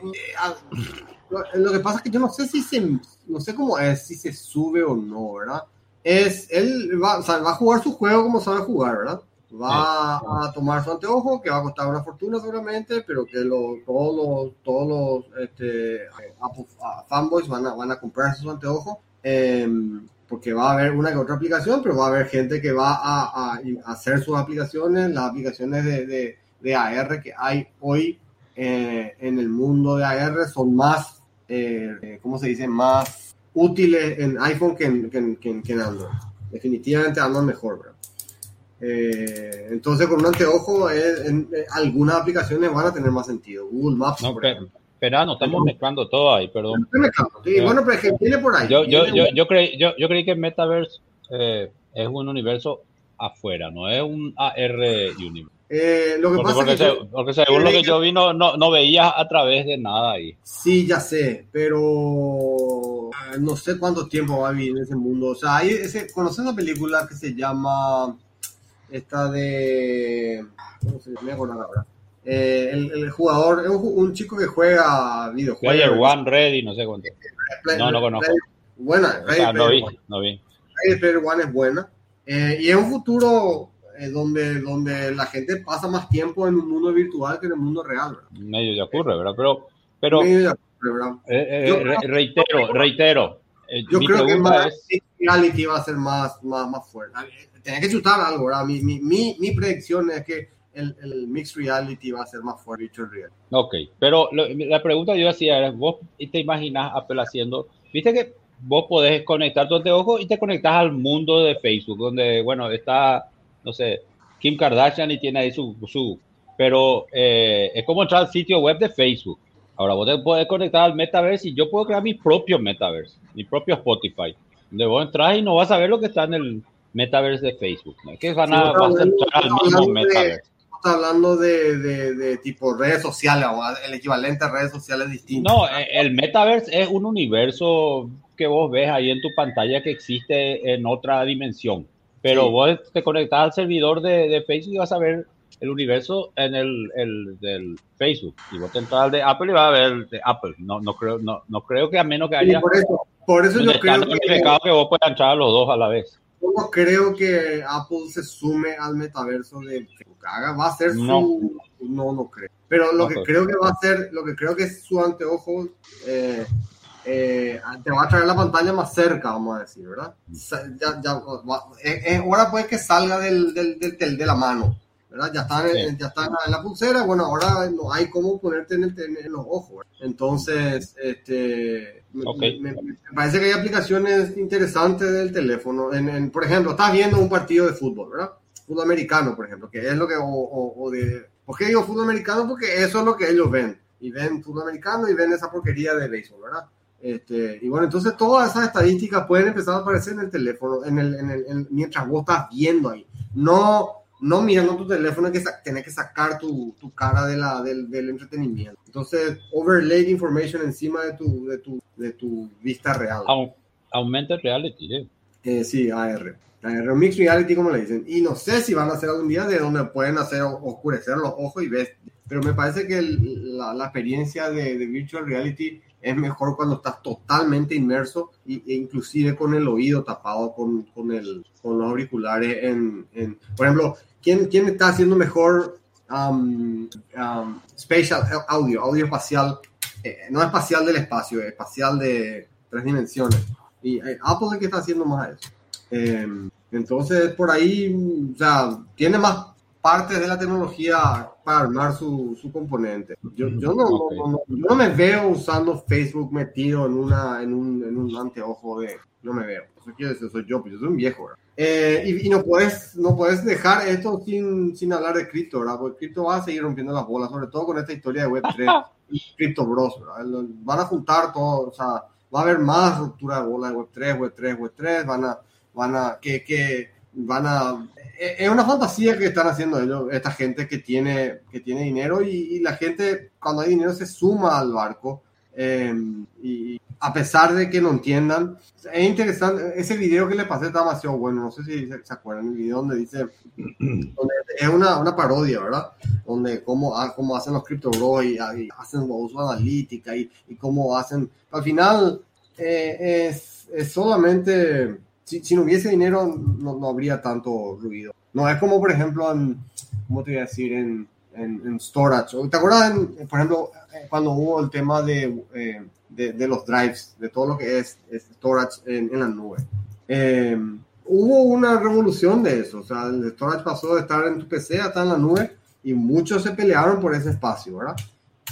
[SPEAKER 2] lo que pasa es que yo no sé si se, no sé cómo es, si se sube o no, ¿verdad? Es, él va, o sea, va a jugar su juego como sabe jugar, ¿verdad? Va sí. a tomar su anteojo, que va a costar una fortuna seguramente, pero que lo, todos los, todos los este, Apple, fanboys van a, van a comprar sus anteojos. Eh, porque va a haber una que otra aplicación, pero va a haber gente que va a, hacer sus aplicaciones, las aplicaciones de, de, de AR que hay hoy eh, en el mundo de AR son más, eh, ¿cómo se dice? Más útiles en iPhone que en, que, que, que en Android. Definitivamente Android mejor, ¿verdad? Eh, entonces, con un anteojo, eh, en, algunas aplicaciones van a tener más sentido. Google Maps,
[SPEAKER 4] no, por ejemplo. Pero no, estamos mezclando todo ahí, perdón.
[SPEAKER 2] Sí, bueno, pero es que viene por ahí.
[SPEAKER 4] Yo, yo, yo, yo, creí, yo, yo creí que Metaverse eh, es un universo afuera, no es un AR universe.
[SPEAKER 2] Eh, lo que
[SPEAKER 4] porque,
[SPEAKER 2] pasa
[SPEAKER 4] porque,
[SPEAKER 2] es
[SPEAKER 4] se,
[SPEAKER 2] que
[SPEAKER 4] porque según lo que yo vi, no, no, no veías a través de nada ahí.
[SPEAKER 2] Sí, ya sé, pero no sé cuánto tiempo va a vivir en ese mundo. O sea, hay ese, ¿conoces una película que se llama esta de... ¿Cómo se llama? Me acuerdo ahora. Eh, el, el, jugador es un, un, chico que juega videojuegos.
[SPEAKER 4] Player One Ready, no sé cuánto. Play, no, no conozco. Play,
[SPEAKER 2] buena,
[SPEAKER 4] o sea, no vi, no vi.
[SPEAKER 2] Player One es buena. Eh, y es un futuro eh, donde, donde la gente pasa más tiempo en un mundo virtual que en el mundo real. ¿verdad?
[SPEAKER 4] Medio ya ocurre, ¿verdad? Pero, pero
[SPEAKER 2] ocurre, ¿verdad?
[SPEAKER 4] Eh, yo, re, reitero, reitero.
[SPEAKER 2] yo creo que más es... reality va a ser más, más, más fuerte. Tenía que chutar algo, ¿verdad? Mi, mi, mi, mi predicción es que el, el, mixed reality va a ser más fuerte virtual reality.
[SPEAKER 4] Ok, pero lo, la pregunta yo hacía es, vos te imaginas Apple haciendo, viste que vos podés conectar tu anteojo y te conectas al mundo de Facebook, donde, bueno, está, no sé, Kim Kardashian y tiene ahí su, su pero eh, es como entrar al sitio web de Facebook. Ahora vos te podés conectar al metaverse y yo puedo crear mi propio metaverse, mi propio Spotify, donde vos entras y no vas a ver lo que está en el metaverse de Facebook. ¿no? Es que van a, sí, a entrar al mismo metaverse
[SPEAKER 2] está hablando de, de, de, tipo redes sociales o el equivalente a redes sociales distintas.
[SPEAKER 4] No, el metaverse es un universo que vos ves ahí en tu pantalla que existe en otra dimensión. Pero sí. vos te conectas al servidor de, de, Facebook y vas a ver el universo en el, el del Facebook. Y vos te entras al de Apple y vas a ver el de Apple. No, no, creo, no, no creo que a menos que haya...
[SPEAKER 2] Sí, por eso, por eso yo creo
[SPEAKER 4] que... que vos puedas entrar a los dos a la vez
[SPEAKER 2] no creo que Apple se sume al metaverso de Facebook. Haga, va a ser su. No, no, no creo. Pero lo que creo que va a ser, lo que creo que es su anteojo, eh, eh, te va a traer la pantalla más cerca, vamos a decir, ¿verdad? Ya, ya, va, es, es, hora pues que salga del, del, del, de la mano. ¿Verdad? Ya están, sí. en, ya están en la pulsera, bueno, ahora no hay cómo ponerte en, el, en los ojos. ¿verdad? Entonces, este, okay. me, me, me, parece que hay aplicaciones interesantes del teléfono. En, en, por ejemplo, estás viendo un partido de fútbol, ¿verdad? Fútbol americano, por ejemplo, que es lo que, o, o, o de, ¿por qué digo fútbol americano? Porque eso es lo que ellos ven. Y ven fútbol americano y ven esa porquería de béisbol, ¿verdad? Este, y bueno, entonces todas esas estadísticas pueden empezar a aparecer en el teléfono, en el, en el, en, mientras vos estás viendo ahí. No no mirando tu teléfono que tienes que sacar tu, tu cara de la, del, del, entretenimiento. Entonces, overlay information encima de tu, de tu, de tu vista real.
[SPEAKER 4] Aumenta reality, ¿eh?
[SPEAKER 2] eh sí, AR. AR, mixed reality, como le dicen. Y no sé si van a hacer algún día de donde pueden hacer oscurecer los ojos y ves. Pero me parece que el, la, la, experiencia de, de virtual reality es mejor cuando estás totalmente inmerso e inclusive con el oído tapado con, con, el, con los auriculares en, en, por ejemplo ¿quién, quién está haciendo mejor um, um, spatial audio audio espacial eh, no espacial del espacio espacial de tres dimensiones y eh, Apple es el que está haciendo más eso eh, entonces por ahí o sea tiene más partes de la tecnología para armar su, su componente. Yo, yo, no, no, no, yo no me veo usando Facebook metido en, una, en, un, en un anteojo de... No me veo. Quiere decir, soy yo, pues yo soy un viejo, ¿verdad? Eh, y, y, no puedes no puedes dejar esto sin, sin hablar de cripto, ¿verdad? Porque cripto va a seguir rompiendo las bolas, sobre todo con esta historia de Web3 y Crypto Bros, ¿verdad? Van a juntar todo, o sea, va a haber más ruptura de bola de Web3, Web3, Web3, van a, van a, que, que van a, es una fantasía que están haciendo ellos, esta gente que tiene, que tiene dinero y, y la gente cuando hay dinero se suma al barco eh, y a pesar de que no entiendan, es interesante, ese video que le pasé está demasiado bueno, no sé si se, se acuerdan, el video donde dice, donde es una, una, parodia, ¿verdad? Donde cómo, cómo hacen los Crypto Bros y, y hacen uso analítica y, y, cómo hacen, al final eh, es, es, solamente, si, si, no hubiese dinero no, no, habría tanto ruido. No es como, por ejemplo, en, ¿cómo te voy a decir? En, en, en storage. ¿Te acuerdas, en, por ejemplo, cuando hubo el tema de... Eh, de, de, los drives, de todo lo que es, es storage en, en, la nube. Eh, hubo una revolución de eso, o sea, el storage pasó de estar en tu PC a estar en la nube y muchos se pelearon por ese espacio, ¿verdad?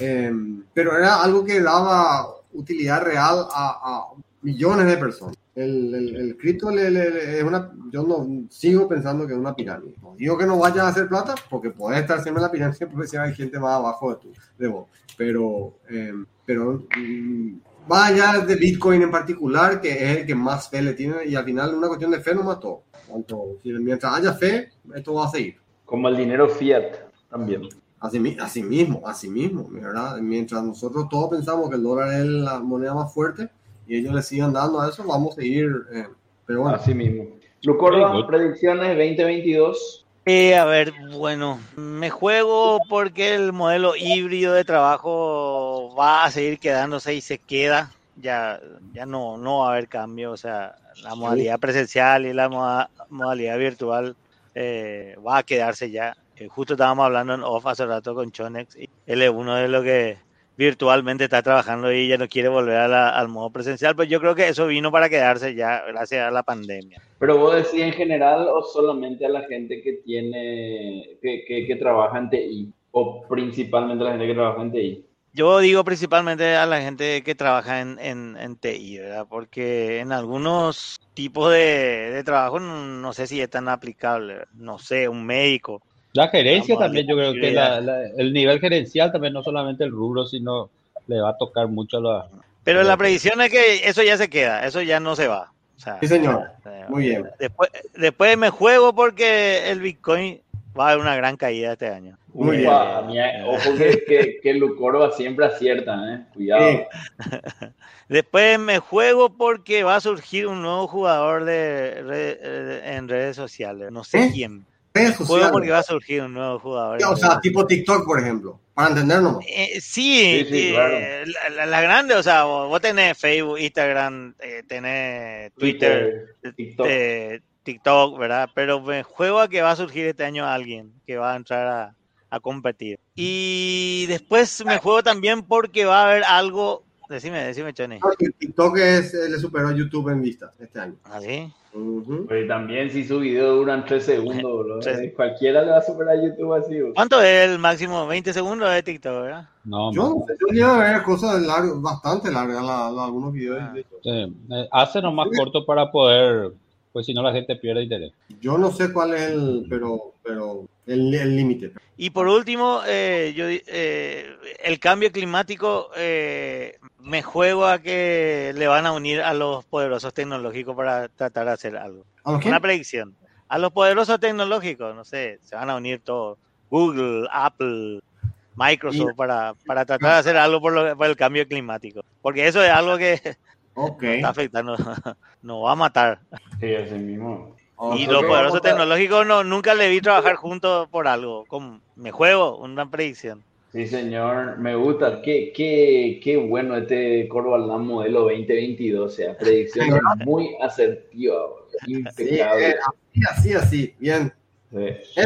[SPEAKER 2] Eh, pero era algo que daba utilidad real a, a millones de personas. El, el, el cripto le, le, le, es una, yo no sigo pensando que es una pirámide. No digo que no vaya a hacer plata, porque puede estar siempre en la pirámide, porque si hay gente más abajo de tu, de vos. Pero, eh, pero mm, vaya de Bitcoin en particular, que es el que más fe le tiene, y al final una cuestión de fe no mató. Tanto, mientras haya fe, esto va a seguir.
[SPEAKER 1] Como el dinero fiat también.
[SPEAKER 2] Así, así mismo, así mismo, ¿verdad? Mientras nosotros todos pensamos que el dólar es la moneda más fuerte, y ellos le sigan dando a eso, vamos a seguir. Eh, pero bueno.
[SPEAKER 1] Así mismo. Lucorba, predicciones 2022.
[SPEAKER 3] Eh, a ver, bueno, me juego porque el modelo híbrido de trabajo va a seguir quedándose y se queda. Ya, ya no, no va a haber cambio. O sea, la modalidad presencial y la moda, modalidad virtual eh, va a quedarse ya. Eh, justo estábamos hablando en off hace rato con Chonex y él es uno de los que virtualmente está trabajando y ya no quiere volver a la, al modo presencial, pues yo creo que eso vino para quedarse ya gracias a la pandemia.
[SPEAKER 1] Pero vos decís en general o solamente a la gente que tiene, que, que, que trabaja en TI o principalmente a la gente que trabaja en TI.
[SPEAKER 3] Yo digo principalmente a la gente que trabaja en, en, en TI, ¿verdad? Porque en algunos tipos de, de trabajo no, no, sé si es tan aplicable, no sé, un médico,
[SPEAKER 4] la gerencia Vamos también, yo creo que la, la, el nivel gerencial también, no solamente el rubro, sino le va a tocar mucho a la...
[SPEAKER 3] Pero la predicción es que eso ya se queda, eso ya no se va.
[SPEAKER 2] O sea, sí, señor. Muy bien.
[SPEAKER 3] Después, después me juego porque el Bitcoin va a haber una gran caída este año.
[SPEAKER 1] Muy bien. Mía, ojo que, que, que Lucoro siempre acierta, ¿eh? Cuidado. Sí.
[SPEAKER 3] Después me juego porque va a surgir un nuevo jugador de, de en redes sociales. No sé ¿Eh? quién.
[SPEAKER 2] Redes
[SPEAKER 3] Juego porque va a surgir un nuevo jugador.
[SPEAKER 2] O sea, tipo TikTok, por ejemplo, para entendernos.
[SPEAKER 3] Eh, sí, sí, sí eh, claro. la, la, grande, o sea, vos, vos tenés Facebook, Instagram, eh, tenés Twitter, Twitter TikTok. Eh, TikTok. ¿verdad? Pero me juego a que va a surgir este año alguien que va a entrar a, a competir. Y después me juego también porque va a haber algo Decime, decime, Choni.
[SPEAKER 2] TikTok es, le superó a YouTube en vista este año.
[SPEAKER 3] ¿Ah, sí?
[SPEAKER 1] Uh -huh. Pues también si su video duran 3 segundos, bro. ¿Tres? cualquiera le va a superar a YouTube así. Bro.
[SPEAKER 3] ¿Cuánto es el máximo? 20 segundos de TikTok, ¿verdad?
[SPEAKER 4] No,
[SPEAKER 2] yo, no. yo llevo a ver cosas largas, bastante largas, la, la, algunos videos. Ah.
[SPEAKER 4] Sí. Hace nomás sí. corto para poder, pues si no la gente pierde interés.
[SPEAKER 2] Yo no sé cuál es el, pero, pero el límite.
[SPEAKER 3] Y por último, eh, yo, eh, el cambio climático, eh, me juego a que le van a unir a los poderosos tecnológicos para tratar de hacer algo.
[SPEAKER 2] ¿Okay?
[SPEAKER 3] Una predicción. A los poderosos tecnológicos, no sé, se van a unir todos. Google, Apple, Microsoft, y, para, para tratar de hacer algo por, lo, por, el cambio climático. Porque eso es algo que
[SPEAKER 2] okay.
[SPEAKER 3] está afectando, nos va a matar.
[SPEAKER 1] Sí, así mismo.
[SPEAKER 3] Y los poderosos tecnológicos no, nunca le vi trabajar juntos por algo. Como, me juego, una predicción.
[SPEAKER 1] Sí, señor, me gusta. Qué, qué, qué bueno este Corvalán modelo 2022. O sea, predicción muy asertiva, impecable.
[SPEAKER 2] Sí, así, así, bien. Sí.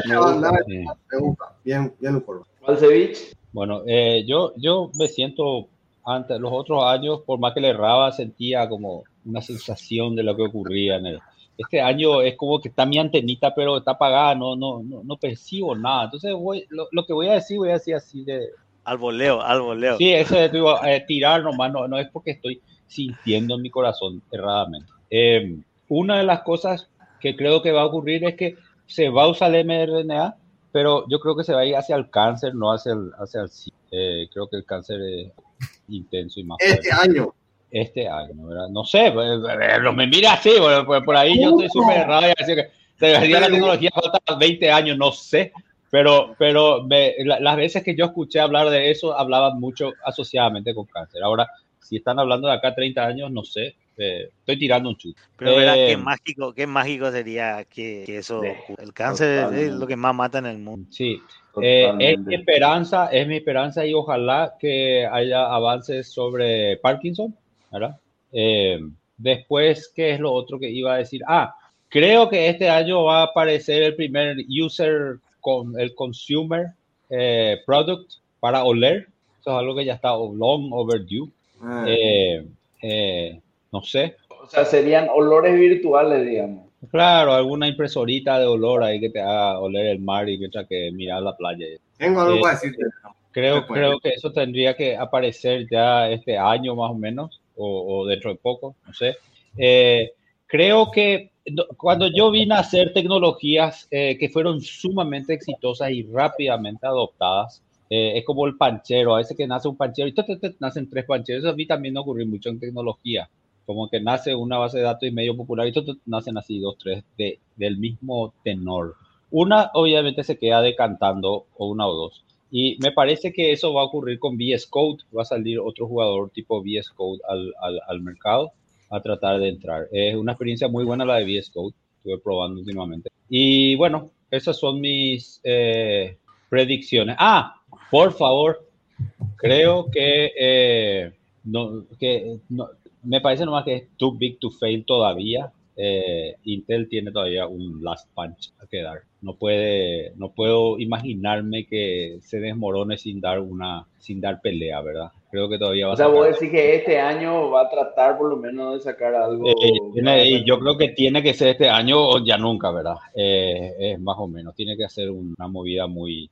[SPEAKER 1] Me, gusta,
[SPEAKER 2] sí. me gusta, bien, bien Corvalán.
[SPEAKER 1] Valsevich.
[SPEAKER 4] Bueno, eh, yo, yo me siento, ante los otros años, por más que le erraba, sentía como una sensación de lo que ocurría en el, este año es como que está mi antenita, pero está apagada, no, no, no, percibo nada. Entonces, voy, lo, que voy a decir, voy a decir así de...
[SPEAKER 3] Al voleo, al voleo.
[SPEAKER 4] Sí, eso de eh, tirar nomás, no, no es porque estoy sintiendo en mi corazón erradamente. Em, una de las cosas que creo que va a ocurrir es que se va a usar el mRNA, pero yo creo que se va a ir hacia el cáncer, no hacia el, hacia el eh, creo que el cáncer es intenso y más
[SPEAKER 2] Este año
[SPEAKER 4] este año, ¿verdad? No sé, pues, eh, no me mira así, por, ahí yo estoy súper errado, así que debería la tecnología falta 20 años, no sé, pero, pero las veces que yo escuché hablar de eso, hablaban mucho asociadamente con cáncer. Ahora, si están hablando de acá 30 años, no sé, eh, estoy tirando un chute.
[SPEAKER 3] Pero verá, qué eh, mágico, qué mágico sería que, eso, el cáncer es lo que más mata en el mundo.
[SPEAKER 4] Sí, es mi esperanza, es mi esperanza y ojalá que haya avances sobre Parkinson, ¿verdad? Eh, después, ¿qué es lo otro que iba a decir? Ah, creo que este año va a aparecer el primer user con el consumer eh, product para oler. Eso es algo que ya está long overdue. Ah. Eh, no sé.
[SPEAKER 1] O sea, serían olores virtuales, digamos.
[SPEAKER 4] Claro, alguna impresorita de olor ahí que te haga oler el mar y mientras que mirar la playa.
[SPEAKER 2] Tengo algo para decirte.
[SPEAKER 4] Creo, creo que eso tendría que aparecer ya este año más o menos o, dentro de poco, no sé. Eh, creo que cuando yo vine a hacer tecnologías eh, que fueron sumamente exitosas y rápidamente adoptadas, eh, es como el panchero, a veces que nace un panchero y nacen tres pancheros, eso a mí también ocurrió mucho en tecnología, como que nace una base de datos y medio popular y nacen así dos, tres de, del mismo tenor. Una obviamente se queda decantando, o una o dos, y me parece que eso va a ocurrir con VS Code. Va a salir otro jugador tipo VS Code al, al, mercado a tratar de entrar. Es una experiencia muy buena la de VS Code. Estuve probando últimamente. Y bueno, esas son mis eh, predicciones. Ah, por favor, creo que, eh, no, que no, me parece nomás que es too big to fail todavía. Eh, Intel tiene todavía un last punch a quedar. No puede, no puedo imaginarme que se desmorone sin dar una, sin dar pelea, ¿verdad? Creo que todavía va
[SPEAKER 1] a. O sea, vos decís que este año va a tratar por lo menos de sacar algo.
[SPEAKER 4] Eh, yo creo que tiene que ser este año o ya nunca, ¿verdad? Eh, es más o menos. Tiene que hacer una movida muy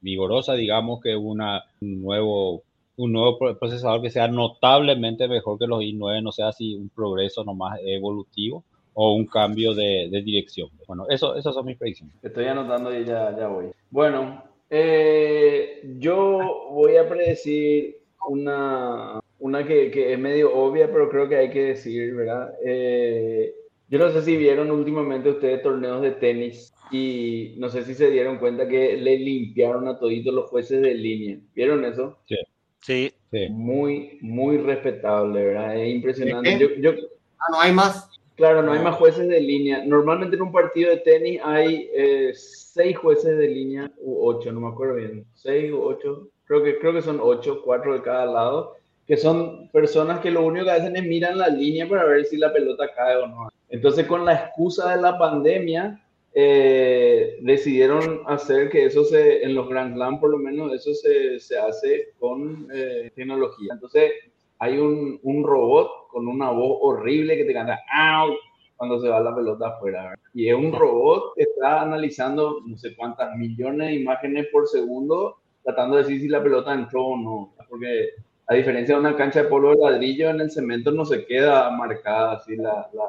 [SPEAKER 4] vigorosa, digamos que una, un nuevo un nuevo procesador que sea notablemente mejor que los i9, no sea así un progreso nomás evolutivo o un cambio de, dirección. Bueno, eso, esas son mis predicciones.
[SPEAKER 1] Estoy anotando y ya, ya voy. Bueno, eh, yo voy a predecir una, una que, que, es medio obvia, pero creo que hay que decir, ¿verdad? Eh, yo no sé si vieron últimamente ustedes torneos de tenis y no sé si se dieron cuenta que le limpiaron a toditos los jueces de línea. ¿Vieron eso?
[SPEAKER 4] Sí.
[SPEAKER 3] Sí.
[SPEAKER 1] Muy, muy respetable, ¿verdad? Es impresionante. Yo,
[SPEAKER 2] ah, no hay más.
[SPEAKER 1] Claro, no hay más jueces de línea. Normalmente en un partido de tenis hay eh, seis jueces de línea, u ocho, no me acuerdo bien. Seis u ocho, creo que, creo que son ocho, cuatro de cada lado, que son personas que lo único que hacen es miran la línea para ver si la pelota cae o no. Entonces, con la excusa de la pandemia, eh, decidieron hacer que eso se, en los Grand Slam por lo menos, eso se, se hace con eh, tecnología. Entonces, hay un, un, robot con una voz horrible que te canta ¡Au! cuando se va la pelota afuera. Y es un robot que está analizando no sé cuántas millones de imágenes por segundo, tratando de decir si la pelota entró o no. Porque a diferencia de una cancha de polvo de ladrillo, en el cemento no se queda marcada así la, la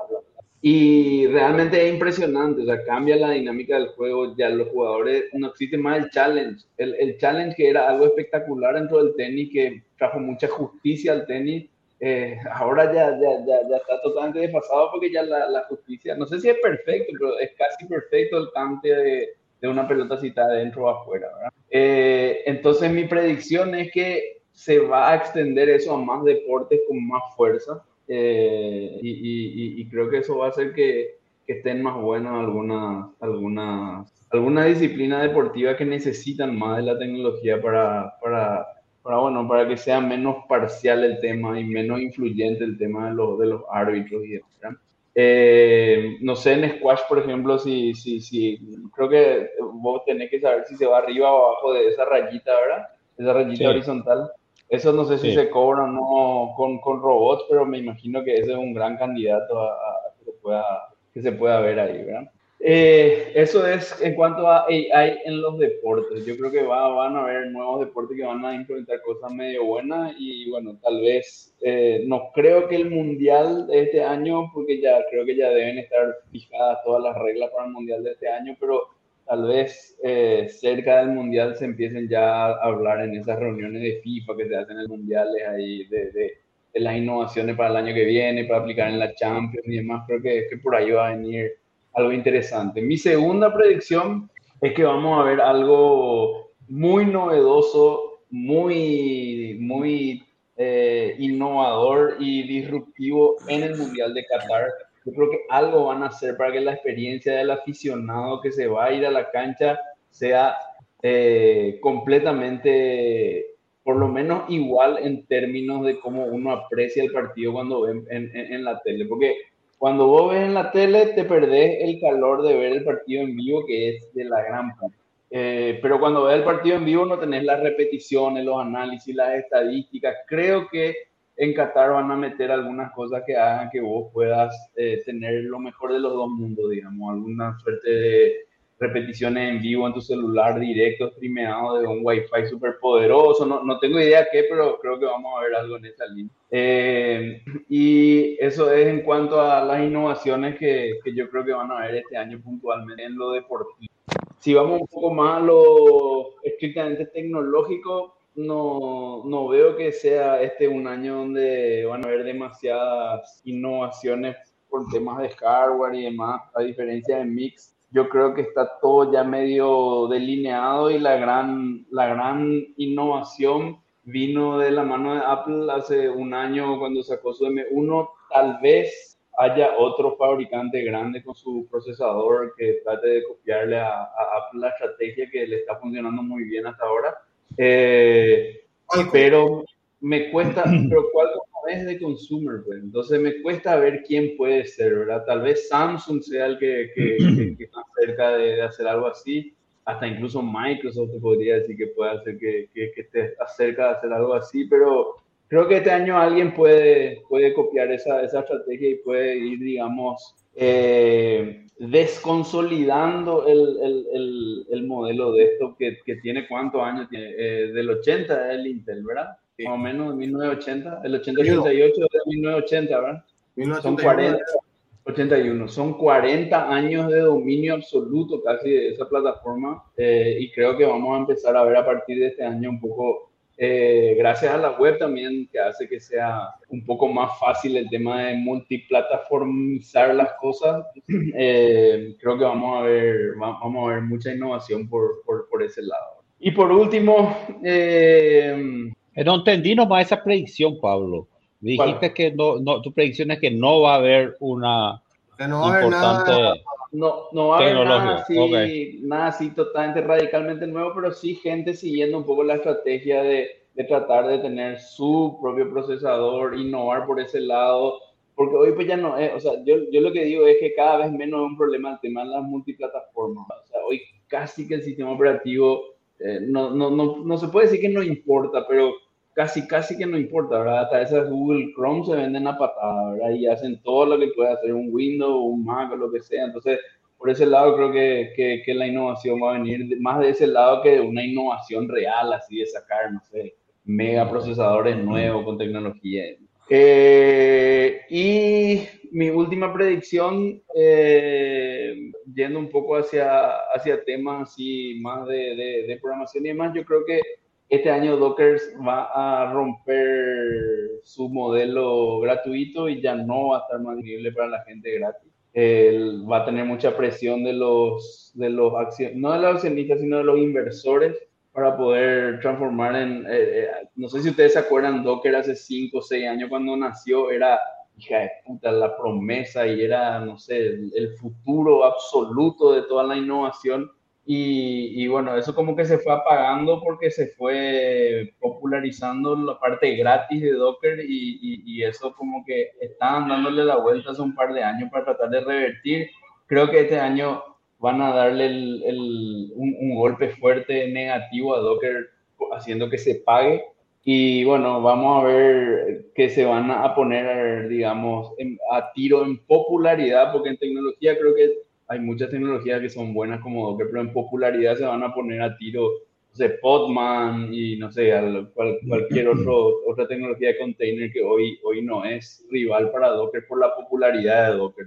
[SPEAKER 1] y realmente es impresionante, o sea, cambia la dinámica del juego, ya los jugadores, no existe más el challenge, el, el challenge que era algo espectacular dentro del tenis, que trajo mucha justicia al tenis, eh, ahora ya, ya, ya, ya, está totalmente desfasado porque ya la, la, justicia, no sé si es perfecto, pero es casi perfecto el cambio de, de una pelota si está adentro o afuera, ¿verdad? Eh, entonces mi predicción es que se va a extender eso a más deportes con más fuerza eh, y, creo que eso va a hacer que, estén más buenas algunas, algunas, alguna disciplina deportiva que necesitan más de la tecnología para, para, para, bueno, para que sea menos parcial el tema y menos influyente el tema de, los, de los árbitros y eh, no sé, en squash, por ejemplo, si, si, si, creo que vos tenés que saber si se va arriba o abajo de esa rayita, ¿verdad? Esa rayita horizontal. Eso no sé si se cobra o no con, con, robots, pero me imagino que ese es un gran candidato a, que pueda, que se pueda ver ahí, ¿verdad? Eh, eso es en cuanto a AI en los deportes. Yo creo que va, van a haber nuevos deportes que van a implementar cosas medio buenas y bueno, tal vez eh, no creo que el mundial de este año, porque ya creo que ya deben estar fijadas todas las reglas para el mundial de este año, pero tal vez eh, cerca del mundial se empiecen ya a hablar en esas reuniones de FIFA que se hacen en el mundiales ahí de, de, las innovaciones para el año que viene, para aplicar en la Champions y demás. Creo que, que por ahí va a venir algo interesante. Mi segunda predicción es que vamos a ver algo muy novedoso, muy, muy eh, innovador y disruptivo en el Mundial de Qatar. Yo creo que algo van a hacer para que la experiencia del aficionado que se va a ir a la cancha sea eh, completamente, por lo menos igual en términos de cómo uno aprecia el partido cuando ve en, la tele. Porque cuando vos ves en la tele, te perdés el calor de ver el partido en vivo, que es de la gran eh, pero cuando ves el partido en vivo no tenés las repeticiones, los análisis, las estadísticas. Creo que en Qatar van a meter algunas cosas que hagan que vos puedas eh, tener lo mejor de los dos mundos, digamos, alguna suerte de repeticiones en vivo en tu celular directo, streameado de un wifi súper poderoso. No, no, tengo idea qué, pero creo que vamos a ver algo en esa línea. Eh, y eso es en cuanto a las innovaciones que, que, yo creo que van a haber este año puntualmente en lo deportivo. Si vamos un poco más a lo estrictamente tecnológico, no, no veo que sea este un año donde van a haber demasiadas innovaciones por temas de hardware y demás, a diferencia de Mix yo creo que está todo ya medio delineado y la gran, la gran innovación vino de la mano de Apple hace un año cuando sacó su M1. Tal vez haya otro fabricante grande con su procesador que trate de copiarle a, Apple la estrategia que le está funcionando muy bien hasta ahora. Eh, pero me cuesta, pero ¿cuál es de consumer, pues. Entonces me cuesta ver quién puede ser, ¿verdad? Tal vez Samsung sea el que, que, está cerca de, hacer algo así. Hasta incluso Microsoft te podría decir que puede hacer que, que, esté cerca de hacer algo así, pero creo que este año alguien puede, puede copiar esa, esa estrategia y puede ir, digamos, eh, desconsolidando el, el, el, el, modelo de esto que, que tiene cuántos años tiene, eh, del 80 el Intel, ¿verdad? más o menos de 1980, el 80-88 de 1980, ¿verdad? Son 40, 81, son 40 años de dominio absoluto casi de esa plataforma eh, y creo que vamos a empezar a ver a partir de este año un poco, eh, gracias a la web también, que hace que sea un poco más fácil el tema de multiplataformizar las cosas, eh, creo que vamos a ver, vamos a ver mucha innovación por, por, por ese lado. Y por último, eh,
[SPEAKER 4] no entendí nomás esa predicción, Pablo. Dijiste que no, no, tu predicción es que no va a haber una
[SPEAKER 1] no va importante nada, no, no va a haber nada así, nada así totalmente radicalmente nuevo, pero sí gente siguiendo un poco la estrategia de, de tratar de tener su propio procesador, innovar por ese lado, porque hoy pues ya no es, o sea, yo, yo lo que digo es que cada vez menos es un problema el tema de las multiplataformas, o sea, hoy casi que el sistema operativo eh, no, no, no, no, se puede decir que no importa, pero casi, casi que no importa, ¿verdad? Hasta esas Google Chrome se venden a patada, ¿verdad? Y hacen todo lo que puede hacer un Windows, un Mac o lo que sea. Entonces, por ese lado creo que, que, que la innovación va a venir más de ese lado que de una innovación real, así de sacar, no sé, mega procesadores nuevos con tecnología. Eh, y mi última predicción, eh, yendo un poco hacia, hacia temas así más de, de, programación y demás, yo creo que este año Docker va a romper su modelo gratuito y ya no va a estar más disponible para la gente gratis. va a tener mucha presión de los, de los no de los accionistas, sino de los inversores para poder transformar en, eh, eh, no sé si ustedes se acuerdan, Docker hace 5 o 6 años cuando nació era, hija de puta, la promesa y era, no sé, el, futuro absoluto de toda la innovación. Y, y, bueno, eso como que se fue apagando porque se fue popularizando la parte gratis de Docker y, y, eso como que estaban dándole la vuelta hace un par de años para tratar de revertir. Creo que este año van a darle el, un, golpe fuerte negativo a Docker haciendo que se pague Y bueno, vamos a ver que se van a poner, digamos, a tiro en popularidad, porque en tecnología creo que hay muchas tecnologías que son buenas como Docker, pero en popularidad se van a poner a tiro, no sé, Podman y no sé, cualquier otro, otra tecnología de container que hoy, hoy no es rival para Docker por la popularidad de Docker.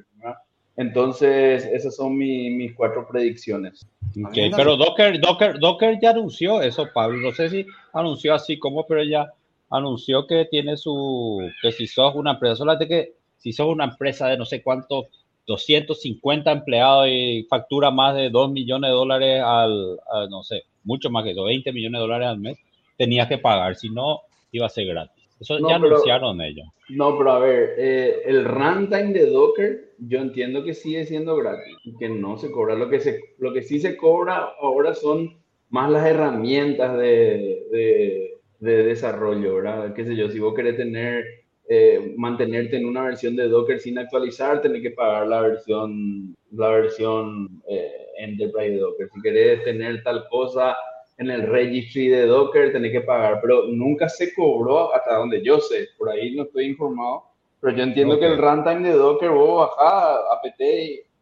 [SPEAKER 1] Entonces, esas son mis cuatro predicciones.
[SPEAKER 4] Okay, pero Docker, Docker, Docker ya anunció eso, Pablo. No sé si anunció así como, pero ya anunció que tiene su, que si sos una empresa, solamente que si sos una empresa de no sé cuántos, 250 empleados y factura más de 2 millones de dólares al, no sé, mucho más que eso, 20 millones de dólares al mes, tenías que pagar, si no, iba a ser gratis. Eso ya anunciaron ellos.
[SPEAKER 1] No, pero a ver, eh, el runtime de Docker, yo entiendo que sigue siendo gratis que no se cobra. Lo que, se, lo que sí se cobra ahora son más las herramientas de, de, de desarrollo, ¿verdad? Qué sé yo, si vos querés tener, eh, mantenerte en una versión de Docker sin actualizar, tenés que pagar la versión, la versión eh, Enterprise de Docker. Si querés tener tal cosa en el registry de Docker tenés que pagar, pero nunca se cobró hasta donde yo sé, por ahí no estoy informado, pero yo entiendo que el runtime de Docker vos bajás apt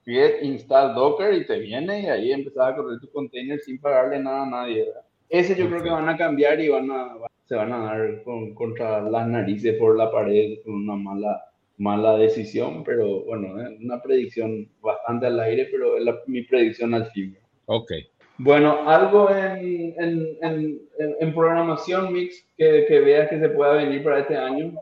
[SPEAKER 1] get install Docker y te viene y ahí empezás a correr tu container sin pagarle nada a nadie. Ese yo creo que van a cambiar y van a, se van a dar contra las narices por la pared con una mala mala decisión, pero bueno, es una predicción bastante al aire, pero es mi predicción al fin.
[SPEAKER 4] Ok,
[SPEAKER 1] bueno, algo en, en, en, programación Mix que, que, veas que se pueda venir para este año.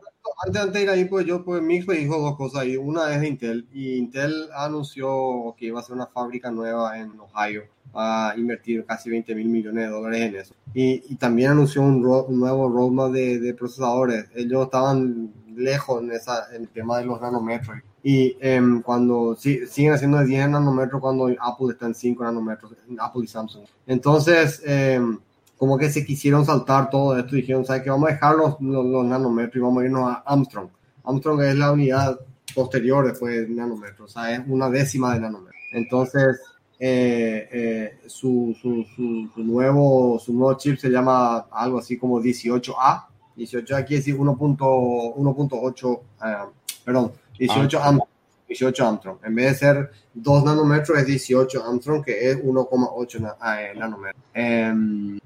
[SPEAKER 2] Antes, de ir ahí, pues yo, pues Mix me dijo dos cosas ahí. Una es Intel, y Intel anunció que iba a hacer una fábrica nueva en Ohio, a invertir casi 20 mil millones de dólares en eso. Y, y también anunció un, un nuevo roadmap de, de, procesadores. Ellos estaban lejos en, esa, en el tema de los nanómetros y em, cuando siguen haciendo de 10 nanómetros cuando Apple está en 5 nanómetros, Apple y Samsung. Entonces, em, como que se quisieron saltar todo esto, dijeron, ¿sabes qué? Vamos a dejar los, los, nanómetros y vamos a irnos a Armstrong. Armstrong es la unidad posterior después de nanómetros, o sea, es una décima de nanómetros. Entonces, eh, eh, su, su, su, nuevo, su nuevo chip se llama algo así como 18A. 18A quiere decir 1.8, uh, perdón, 18 Armstrong. 18 Armstrong. En vez de ser 2 nanómetros, es 18 Armstrong, que es 1,8 eh, nanómetros. Em,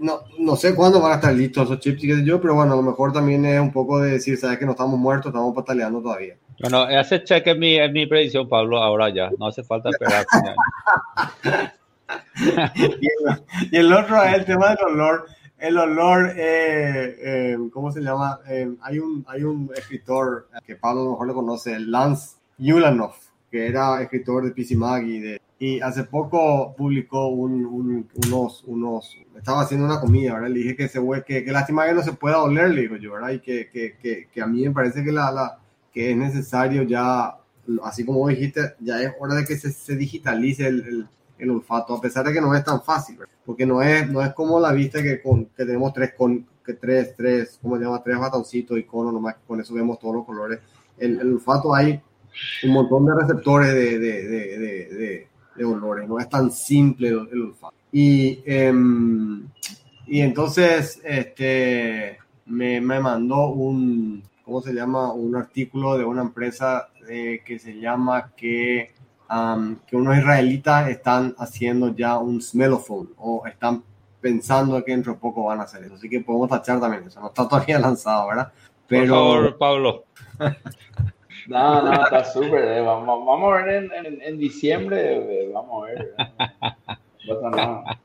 [SPEAKER 2] no, no sé cuándo van a estar listos esos chips, yo, pero bueno, a lo mejor también es un poco de decir, sabes que no estamos muertos, estamos pataleando todavía.
[SPEAKER 4] Bueno, ese cheque es mi, es mi predicción, Pablo, ahora ya, no hace falta esperar.
[SPEAKER 2] y, el, otro es el tema del olor el olor, eh, eh, ¿cómo se llama? Eh, hay, un, hay un escritor que Pablo a lo mejor lo conoce, Lance Yulanov, que era escritor de PC Mag y, de, y hace poco publicó un, unos, unos, estaba haciendo una comida, ¿verdad? Le dije que, se, que, que lástima que no se pueda oler, le digo yo, ¿verdad? Y que, que, que, que a mí me parece que, la, la, que es necesario ya, así como dijiste, ya es hora de que se, se digitalice el el olfato, a pesar de que no es tan fácil, porque no es, no es como la vista que, con, que tenemos tres, con, que tres, tres, ¿cómo se llama? Tres batoncitos y cono, nomás con eso vemos todos los colores. El, el olfato hay un montón de receptores de, de, de, de, olores, no es tan simple el, olfato. Y, em, y entonces, este, me, me mandó un, ¿cómo se llama? Un artículo de una empresa eh, que se llama que que unos israelitas están haciendo ya un smellophone o están pensando que dentro de poco van a hacer eso. Así que podemos tachar también eso. No está todavía lanzado, ¿verdad?
[SPEAKER 4] Pero... Por favor, Pablo.
[SPEAKER 1] no, no, está súper. Eh. Vamos, vamos, a ver en, en, diciembre. Eh, vamos a ver. No pasa nada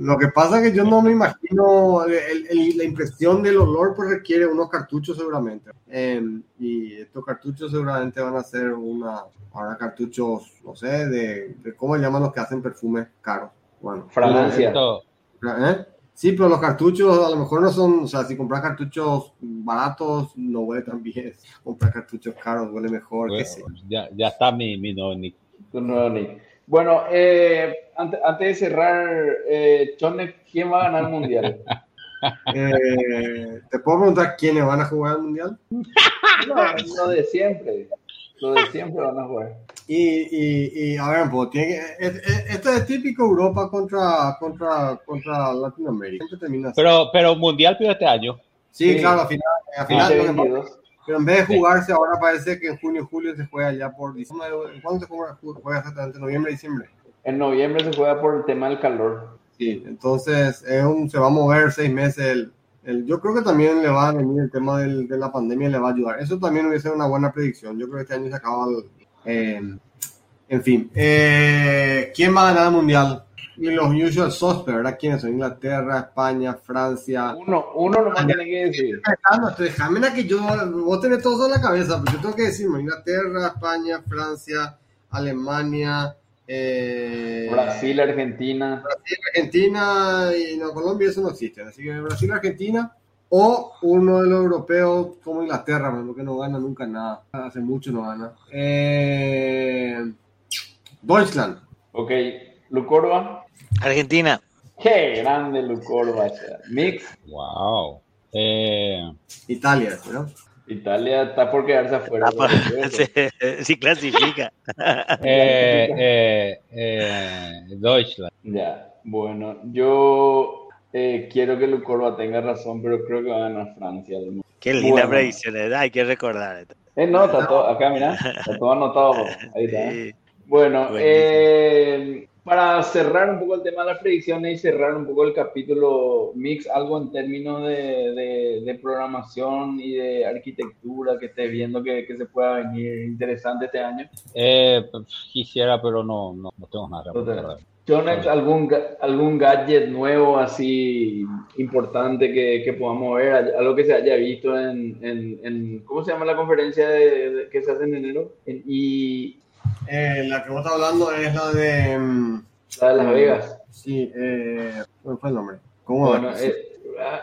[SPEAKER 2] lo, que pasa es que yo no me imagino, la impresión del olor pues requiere unos cartuchos seguramente. Em, y estos cartuchos seguramente van a ser una, ahora cartuchos, no sé, de, cómo llaman los que hacen perfumes caros. Bueno,
[SPEAKER 1] Francia.
[SPEAKER 2] ¿Eh? Sí, pero los cartuchos a lo mejor no son, o sea, si compras cartuchos baratos no huele tan bien. Comprar cartuchos caros huele mejor. que sí.
[SPEAKER 4] ya, ya está mi, mi nick.
[SPEAKER 1] Nick. Bueno, eh, antes, antes, de cerrar, eh, Chone, ¿quién va a ganar el mundial?
[SPEAKER 2] Eh, ¿Te puedo preguntar quiénes van a jugar el mundial?
[SPEAKER 1] No, lo de siempre. Lo de siempre van a jugar.
[SPEAKER 2] Y, y, y a ver, pues, tiene que, es- es- esto es típico Europa contra, contra, contra Latinoamérica. Termina.
[SPEAKER 4] Pero, pero mundial pido este año.
[SPEAKER 2] sí,
[SPEAKER 1] sí.
[SPEAKER 2] claro, al final, al final lo que pasa-
[SPEAKER 1] 2022.
[SPEAKER 2] Pero en vez de jugarse ahora parece que en junio y julio se juega ya por diciembre. ¿Cuándo se juega, juega exactamente? ¿Noviembre, diciembre?
[SPEAKER 1] En noviembre se juega por el tema del calor.
[SPEAKER 2] Sí, entonces es un- se va a mover seis meses. El, el- yo creo que también le va a venir el tema del- de la pandemia le va a ayudar. Eso también hubiese sido una buena predicción. Yo creo que este año se acaba el, eh, en fin, eh, ¿quién va a ganar el mundial? Y los usual suspects, ¿verdad? ¿Quiénes son? Inglaterra, España, Francia.
[SPEAKER 1] Uno, uno nomás tiene que decir.
[SPEAKER 2] Déjame, que yo, vos tenés todo en la cabeza, pero yo tengo que decirme Inglaterra, España, Francia, Alemania, eh,
[SPEAKER 1] Brasil, Argentina.
[SPEAKER 2] Argentina y no, Colombia eso no existe. Así que Brasil, Argentina o uno de los europeos como Inglaterra, mano, que no gana nunca nada. Hace mucho no gana. Eh, Deutschland.
[SPEAKER 1] Ok, Lucorba.
[SPEAKER 3] Argentina.
[SPEAKER 1] Qué grande Lucorba. Mix.
[SPEAKER 4] Wow. Eh,
[SPEAKER 2] Italia, ¿no?
[SPEAKER 1] Italia está por quedarse afuera.
[SPEAKER 3] Pues, se- Si clasifica.
[SPEAKER 4] eh, eh, eh, Deutschland.
[SPEAKER 1] Ya, bueno, yo eh, quiero que Lucorba tenga razón, pero creo que va a ganar Francia. al-
[SPEAKER 3] Qué linda
[SPEAKER 1] Bueno.
[SPEAKER 3] predicción, ¿verdad? Hay que recordar esto.
[SPEAKER 1] Eh, no, está todo, acá mira, está todo anotado. Ahí está.
[SPEAKER 3] Sí.
[SPEAKER 1] Bueno, eh, para cerrar un poco el tema de las predicciones y cerrar un poco el capítulo Mix, algo en términos de, de- de programación y de arquitectura que estés viendo que, que se pueda venir interesante este año.
[SPEAKER 4] Eh, pues, quisiera, pero no, no, no tengo nada.
[SPEAKER 1] Jonex, ¿algún, algún gadget nuevo así importante que, que podamos ver? Algo que se haya visto en, en, en- ¿cómo se llama la conferencia de, de- que se hace en enero? En I,
[SPEAKER 2] Eh, la que vos estás hablando es la de. mm,
[SPEAKER 1] la de Las Vegas.
[SPEAKER 2] Sí, eh, ¿cuál fue el nombre? ¿Cómo
[SPEAKER 1] Bueno, eh,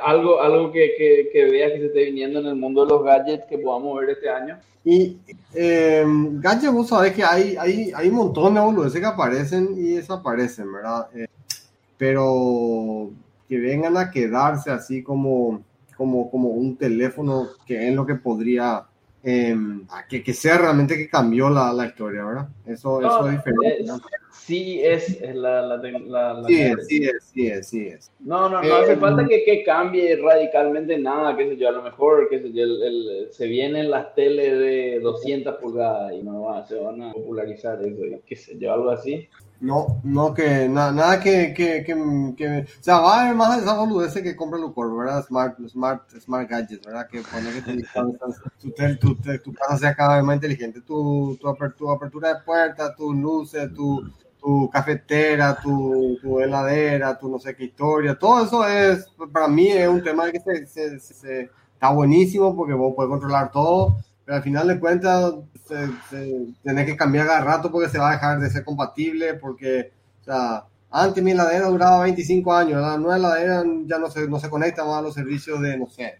[SPEAKER 1] algo, algo que, que, que veas que se esté viniendo en el mundo de los gadgets que podamos ver este año.
[SPEAKER 2] Y eh, Gadget, vos sabés que hay, hay, hay un montón de boludeces que aparecen y desaparecen, ¿verdad? Eh, pero que vengan a quedarse así como, como, como un teléfono que es lo que podría, eh, que, que sea realmente que cambió la, la historia, ¿verdad? Eso,
[SPEAKER 1] No,
[SPEAKER 2] eso es diferente.
[SPEAKER 1] eh,
[SPEAKER 2] ¿no?
[SPEAKER 1] sí es, es la, la, la- la-
[SPEAKER 2] Sí es, sí es, sí es, sí es.
[SPEAKER 1] No, no, no
[SPEAKER 2] Eh,
[SPEAKER 1] hace falta que, que cambie radicalmente nada, qué sé yo, a lo mejor, qué sé yo, el- el- se vienen las teles de 200 pulgadas y no va, se van a popularizar eso, y qué sé yo, algo así.
[SPEAKER 2] No, no que na- nada que, que, que, que- o sea, va a haber más esa boludez que compra Lucor, ¿verdad? Smart, smart, smart gadgets, ¿verdad? Que pone que tu, tu, tu, tu casa sea cada vez más inteligente, tu, tu, aper- tu apertura de puertas, tus luces, tu, tu cafetera, tu, tu heladera, tu no sé qué historia, todo eso es, para mí es un tema que se- se- está buenísimo porque vos puedes controlar todo, pero al final de cuentas se, se- que cambiar cada rato porque se va a dejar de ser compatible, porque, o sea, antes mi heladera duraba 25 años, la nueva heladera ya no se, no se conecta más a los servicios de, no sé,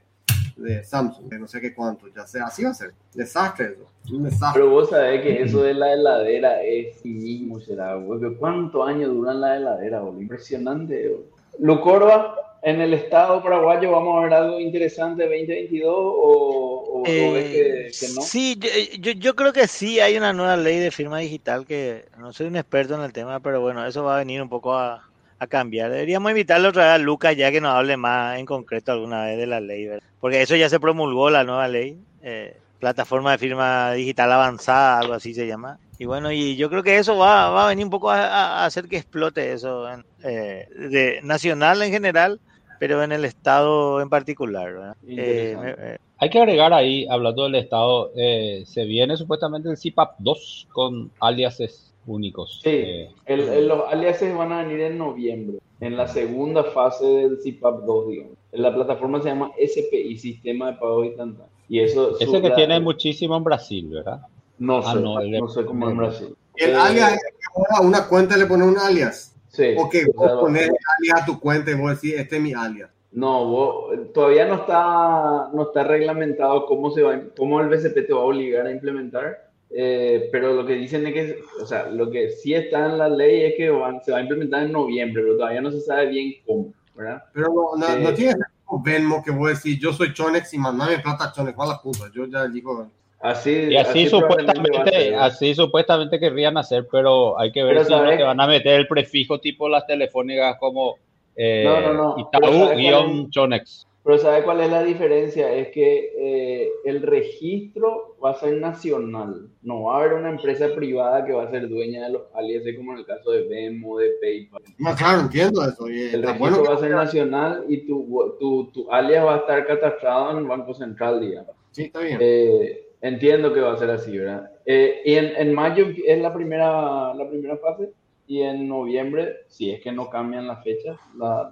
[SPEAKER 2] de Samsung, de no sé qué cuánto, ya sea, así va a ser, desastre eso, un desastre.
[SPEAKER 1] Pero vos sabés que eso de la heladera es mismo, será, güey. ¿Cuántos años duran la heladera, boludo? Impresionante, boludo. Lucorba, en el estado paraguayo, ¿vamos a ver algo interesante 2022 o, o, o ves
[SPEAKER 3] Eh,
[SPEAKER 1] que, que no?
[SPEAKER 3] Sí, yo, yo, yo creo que sí hay una nueva ley de firma digital que no soy un experto en el tema, pero bueno, eso va a venir un poco a, a cambiar. Deberíamos invitarle otra vez a Lucas ya que nos hable más en concreto alguna vez de la ley, ¿verdad? porque eso ya se promulgó la nueva ley, eh, plataforma de firma digital avanzada, algo así se llama. Y bueno, y yo creo que eso va, va a venir un poco a, a hacer que explote eso en, eh, de nacional en general, pero en el estado en particular. Eh, me- eh,
[SPEAKER 4] Hay que agregar ahí, hablando del Estado, eh, se viene supuestamente el CIPAP 2 con aliases únicos.
[SPEAKER 1] Sí,
[SPEAKER 4] Eh,
[SPEAKER 1] el- el- los aliases van a venir en noviembre, en la segunda fase del CIPAP 2, digamos. La plataforma se llama SPI, Sistema de Pago Instantáneo. Y eso
[SPEAKER 4] ese que
[SPEAKER 1] la-
[SPEAKER 4] tiene muchísimo en Brasil, ¿verdad?
[SPEAKER 1] No
[SPEAKER 4] Ah,
[SPEAKER 1] sé,
[SPEAKER 4] no, el de-
[SPEAKER 1] no sé cómo en Brasil.
[SPEAKER 2] El alias es que ahora una cuenta le pone un alias.
[SPEAKER 1] Sí.
[SPEAKER 2] O que
[SPEAKER 1] o
[SPEAKER 2] vos
[SPEAKER 1] sea,
[SPEAKER 2] pones alias a tu cuenta y vos decís, este es mi alias.
[SPEAKER 1] No, vos- todavía no está, no está reglamentado cómo, se va, cómo el BCP te va a obligar a implementar, eh, pero lo que dicen es que, o sea, lo que sí está en la ley es que van- se va a implementar en noviembre, pero todavía no se sabe bien cómo, ¿verdad?
[SPEAKER 2] Pero no, no,
[SPEAKER 1] Sí.
[SPEAKER 2] no tiene que ser como Venmo que vos decís, yo soy Chonex y mandame plata a Chonex, a la puta. Yo ya digo,
[SPEAKER 4] Así, y así, supuestamente, así supuestamente querrían hacer, pero hay que ver si no te van a meter el prefijo tipo las telefónicas como eh, no, no,
[SPEAKER 1] no. chonex Pero ¿sabe cuál es la diferencia? Es que eh, el registro va a ser nacional. No va a haber una empresa privada que va a ser dueña de los alias, como en el caso de Venmo, de PayPal.
[SPEAKER 2] No, claro, entiendo eso.
[SPEAKER 1] el registro va a ser nacional y tu, tu, tu, alias va a estar catastrado en el Banco Central, digamos.
[SPEAKER 2] Sí, está bien.
[SPEAKER 1] Eh, entiendo que va a ser así, ¿verdad? y en, en, mayo es la primera, la primera fase y en noviembre, si es que no cambian las fechas, la,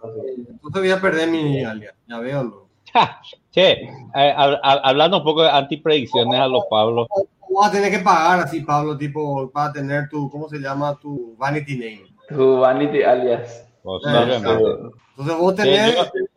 [SPEAKER 2] No te voy a perder mi alias, ya veo.
[SPEAKER 4] Che, eh, hablando un poco de antipredicciones a los Pablo.
[SPEAKER 2] Vas a tener que pagar así, Pablo, tipo, para tener tu, ¿cómo se llama? Tu vanity name.
[SPEAKER 1] Tu vanity alias.
[SPEAKER 2] Entonces vos tenés, tu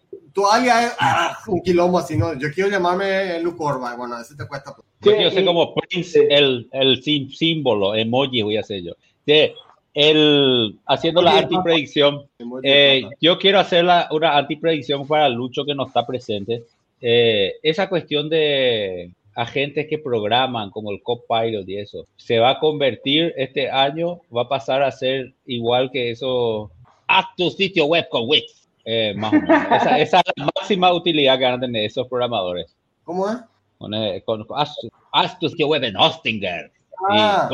[SPEAKER 2] alias es ah, un quilombo así, ¿no? Yo quiero llamarme Luke Orba, bueno, ese te cuesta.
[SPEAKER 4] yo sé como Prince, el, el símbolo, emoji voy a hacer yo. Sí, el, haciendo la antipredicción, eh, yo quiero hacer la, una antipredicción para Lucho que no está presente. Eh, esa cuestión de agentes que programan como el Copilot y eso, se va a convertir este año, va a pasar a ser igual que eso, haz tu sitio web con Wix. Eh, más o menos. esa, esa, es la máxima utilidad que van a tener esos programadores.
[SPEAKER 2] ¿Cómo es?
[SPEAKER 4] Con, haz, tu sitio web en Hostinger. Ah.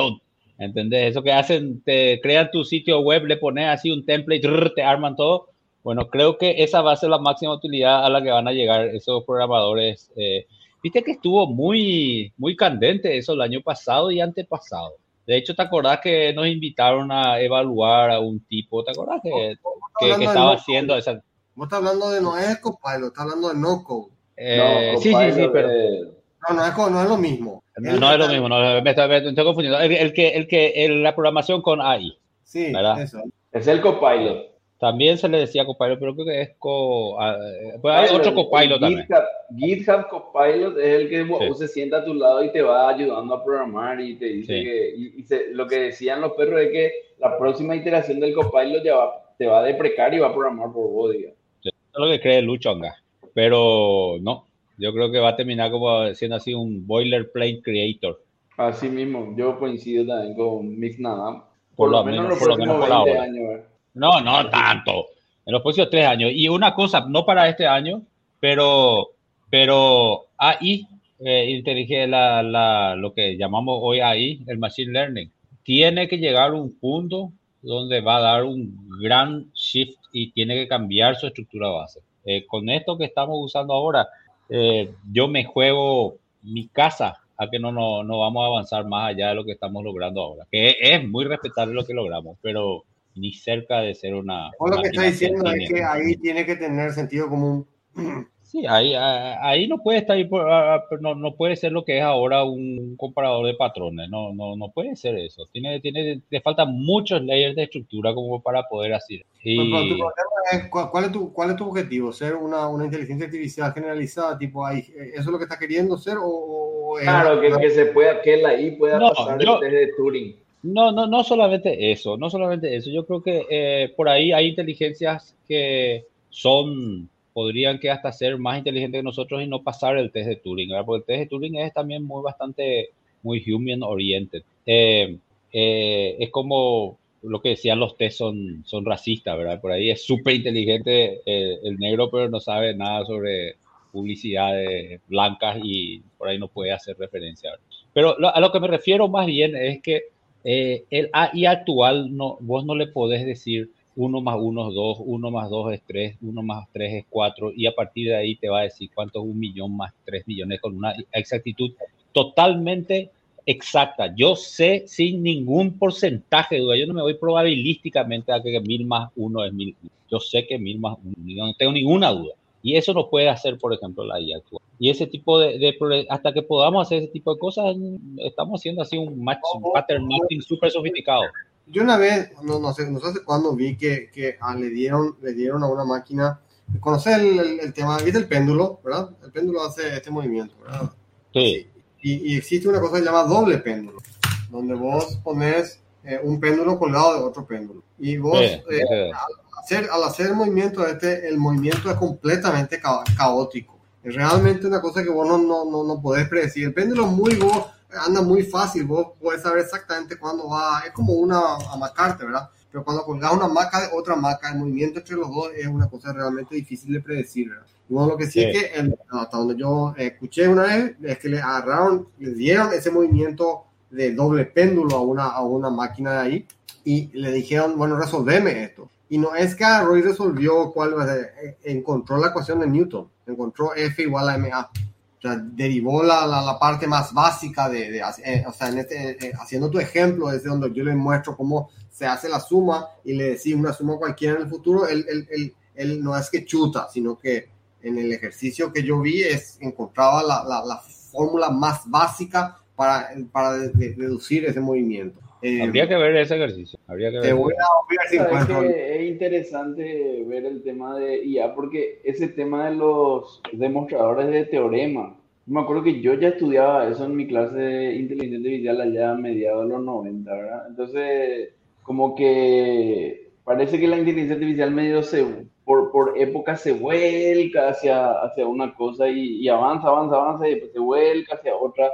[SPEAKER 4] ¿Entendés? Eso que hacen, te crean tu sitio web, le pones así un template, te arman todo. Bueno, creo que esa va a ser la máxima utilidad a la que van a llegar esos programadores. Eh, Viste que estuvo muy, muy candente eso el año pasado y antepasado. De hecho, ¿te acordás que nos invitaron a evaluar a un tipo? ¿Te acordás que, que, estaba haciendo esa...
[SPEAKER 2] Vos estás hablando de no es Copilot, estás hablando de no code.
[SPEAKER 4] Eh, sí, sí, sí, pero...
[SPEAKER 2] No, no es, no es lo mismo.
[SPEAKER 4] No, es lo mismo, no, me, estoy, confundiendo. El, que, el que la programación con AI.
[SPEAKER 2] Sí, eso.
[SPEAKER 1] Es el copilot.
[SPEAKER 4] También se le decía copilot, pero creo que es co. Ah, eh, pues hay otro copilot también.
[SPEAKER 1] GitHub Copilot es el que se sienta a tu lado y te va ayudando a programar y te dice que. Y, lo que decían los perros es que la próxima iteración del copilot ya va, te va a deprecar y va a programar por vos,
[SPEAKER 4] Eso es lo que cree Luchonga. Pero no, yo creo que va a terminar como siendo así un boilerplate creator.
[SPEAKER 1] Así mismo, yo coincido también con Mix Nadam.
[SPEAKER 4] Por, lo menos, por lo menos por ahora. Años, no, no tanto. En los próximos tres años. Y una cosa, no para este año, pero, pero AI, eh, la, la, lo que llamamos hoy AI, el Machine Learning, tiene que llegar a un punto donde va a dar un gran shift y tiene que cambiar su estructura base. Eh, con esto que estamos usando ahora, eh, yo me juego mi casa a que no, no, no vamos a avanzar más allá de lo que estamos logrando ahora. Que es muy respetable lo que logramos, pero ni cerca de ser una...
[SPEAKER 2] O lo que está diciendo es que ahí tiene que tener sentido común.
[SPEAKER 4] Sí, ahí, ahí no puede estar, no, no puede ser lo que es ahora un comparador de patrones, no, no, no puede ser eso. Tiene, tiene, le faltan muchos layers de estructura como para poder hacer. Y...
[SPEAKER 2] ¿cuál, es tu, ¿Cuál es tu objetivo? ¿Ser una, una inteligencia artificial generalizada? Tipo, ahí, ¿Eso es lo que está queriendo ser? O,
[SPEAKER 1] claro, que, que, se pueda, que la I pueda pasar desde Turing.
[SPEAKER 4] No, no, no solamente eso, no solamente eso. Yo creo que eh, por ahí hay inteligencias que son podrían que hasta ser más inteligentes que nosotros y no pasar el test de Turing, ¿verdad? Porque el test de Turing es también muy bastante, muy human oriented. Eh, eh, es como lo que decían los test son, son racistas, ¿verdad? Por ahí es súper inteligente eh, el negro, pero no sabe nada sobre publicidades blancas y por ahí no puede hacer referencia. Pero a lo que me refiero más bien es que el AI actual, no, vos no le podés decir 1 más 1 es 2, 1 más 2 es 3, 1 más 3 es 4 y a partir de ahí te va a decir cuánto es un millón más 3 millones con una exactitud totalmente exacta. Yo sé sin ningún porcentaje de duda, yo no me voy probabilísticamente a que 1000 más 1 es 1000. Yo sé que 1000 más 1, no tengo ninguna duda. Y eso no puede hacer, por ejemplo, la IA actual. Y ese tipo de, de, hasta que podamos hacer ese tipo de cosas, estamos haciendo así un match, un pattern matching súper sofisticado
[SPEAKER 2] yo una vez, no, no sé, no sé cuándo vi que, que ah, le, dieron, le dieron a una máquina, conoce el, el, tema, ¿viste el péndulo, verdad? El péndulo hace este movimiento, ¿verdad?
[SPEAKER 4] Sí.
[SPEAKER 2] Y, y existe una cosa que se llama doble péndulo, donde vos pones eh, un péndulo colgado de otro péndulo. Y vos, eh, al, hacer, al hacer el movimiento este, el movimiento es completamente caótico. Es realmente una cosa que vos no, no, no, no podés predecir. El péndulo muy, vos, anda muy fácil, vos podés saber exactamente cuándo va, es como una amacarte, ¿verdad? Pero cuando colgas una maca de otra maca, el movimiento entre los dos es una cosa realmente difícil de predecir, ¿verdad? Bueno, lo que sí,
[SPEAKER 4] Sí.
[SPEAKER 2] es que el- hasta donde yo escuché una vez es que le agarraron, le dieron ese movimiento de doble péndulo a una, a una máquina de ahí y le dijeron, bueno, resolveme esto. Y no es que agarró y resolvió cuál va a ser, eh, encontró la ecuación de Newton, encontró F igual a MA. O sea, derivó la, la, la parte más básica de, de eh, o sea, en este, eh, haciendo tu ejemplo, es donde yo le muestro cómo se hace la suma y le decís una suma cualquiera en el futuro, él, él, él, él no es que chuta, sino que en el ejercicio que yo vi es encontraba la, la fórmula más básica para, para de- de- deducir ese movimiento. Eh,
[SPEAKER 4] Habría que ver ese ejercicio. Habría que
[SPEAKER 2] te
[SPEAKER 4] ver.
[SPEAKER 2] voy a, voy a
[SPEAKER 1] que es interesante ver el tema de IA porque ese tema de los demostradores de teorema, me acuerdo que yo ya estudiaba eso en mi clase de inteligencia artificial allá a mediados de los 90, ¿verdad? Entonces, como que parece que la inteligencia artificial medio se, por, por época se vuelca hacia, hacia una cosa y, y avanza, avanza, avanza y después se vuelca hacia otra.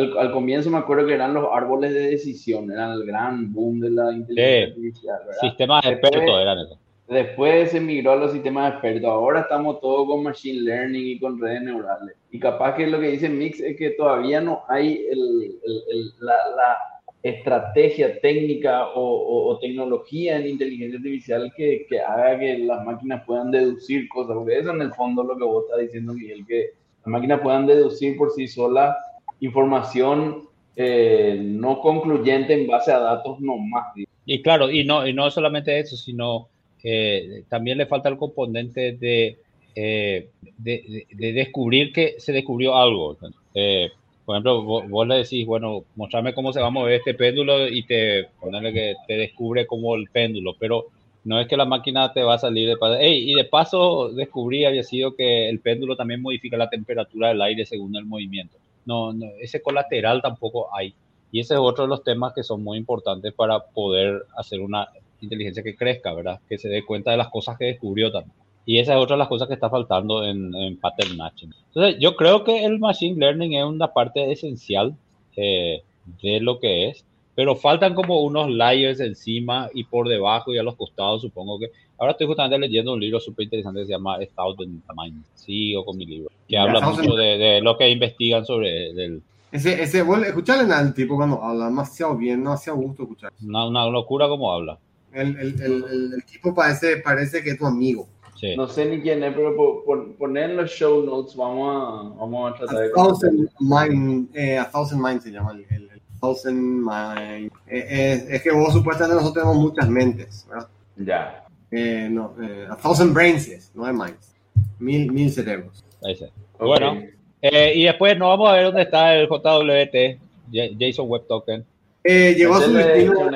[SPEAKER 1] Al, al comienzo me acuerdo que eran los árboles de decisión, eran el gran boom de la inteligencia
[SPEAKER 4] Sí.
[SPEAKER 1] artificial, ¿verdad?
[SPEAKER 4] Sistemas expertos eran esos.
[SPEAKER 1] Después se migró a los sistemas expertos. Ahora estamos todos con machine learning y con redes neurales. Y capaz que lo que dice Mix es que todavía no hay el- el- el- la, la estrategia técnica o, o- o tecnología en inteligencia artificial que, que haga que las máquinas puedan deducir cosas. Porque eso en el fondo es lo que vos estás diciendo, Miguel, que las máquinas puedan deducir por sí solas información eh, no concluyente en base a datos nomás.
[SPEAKER 4] Y claro, y no, y no solamente eso, sino eh, también le falta el componente de, eh, de, de- de descubrir que se descubrió algo. Eh, por ejemplo, vos, vos le decís, bueno, mostrame cómo se va a mover este péndulo y te ponerle que te descubre como el péndulo, pero no es que la máquina te va a salir de paso. Ey, y de paso descubrí había sido que el péndulo también modifica la temperatura del aire según el movimiento. No, no, ese colateral tampoco hay. Y ese es otro de los temas que son muy importantes para poder hacer una inteligencia que crezca, ¿verdad? Que se dé cuenta de las cosas que descubrió también. Y esa es otra de las cosas que está faltando en, pattern matching. Entonces, yo creo que el machine learning es una parte esencial eh, de lo que es, pero faltan como unos layers encima y por debajo y a los costados, supongo que. Ahora estoy justamente leyendo un libro súper interesante que se llama A Thousand Minds, sigo con mi libro, que
[SPEAKER 2] Ya,
[SPEAKER 4] habla mucho de, de lo que investigan sobre del,
[SPEAKER 2] Ese, ese, escucharle al tipo cuando habla demasiado bien, demasiado gusto escuchar.
[SPEAKER 4] una, una locura como habla.
[SPEAKER 2] El, el, el, el, el tipo parece, parece que es tu amigo.
[SPEAKER 4] Sí.
[SPEAKER 1] No sé ni quién es, pero por, por- poner en los show notes vamos a, vamos a
[SPEAKER 2] A
[SPEAKER 1] tratar de...
[SPEAKER 2] Thousand Mind, eh, a Thousand Mind se llama el Thousand Mind. Eh, eh, es que vos supuestamente nosotros tenemos muchas mentes, ¿verdad?
[SPEAKER 1] Ya.
[SPEAKER 2] Eh, no, eh, a Thousand Brains no es Minds. Mil, mil cerebros.
[SPEAKER 4] Ahí. Bueno, eh, y después nos vamos a ver dónde está el JWT, J- JSON Web Token.
[SPEAKER 2] Eh, llegó a su destino.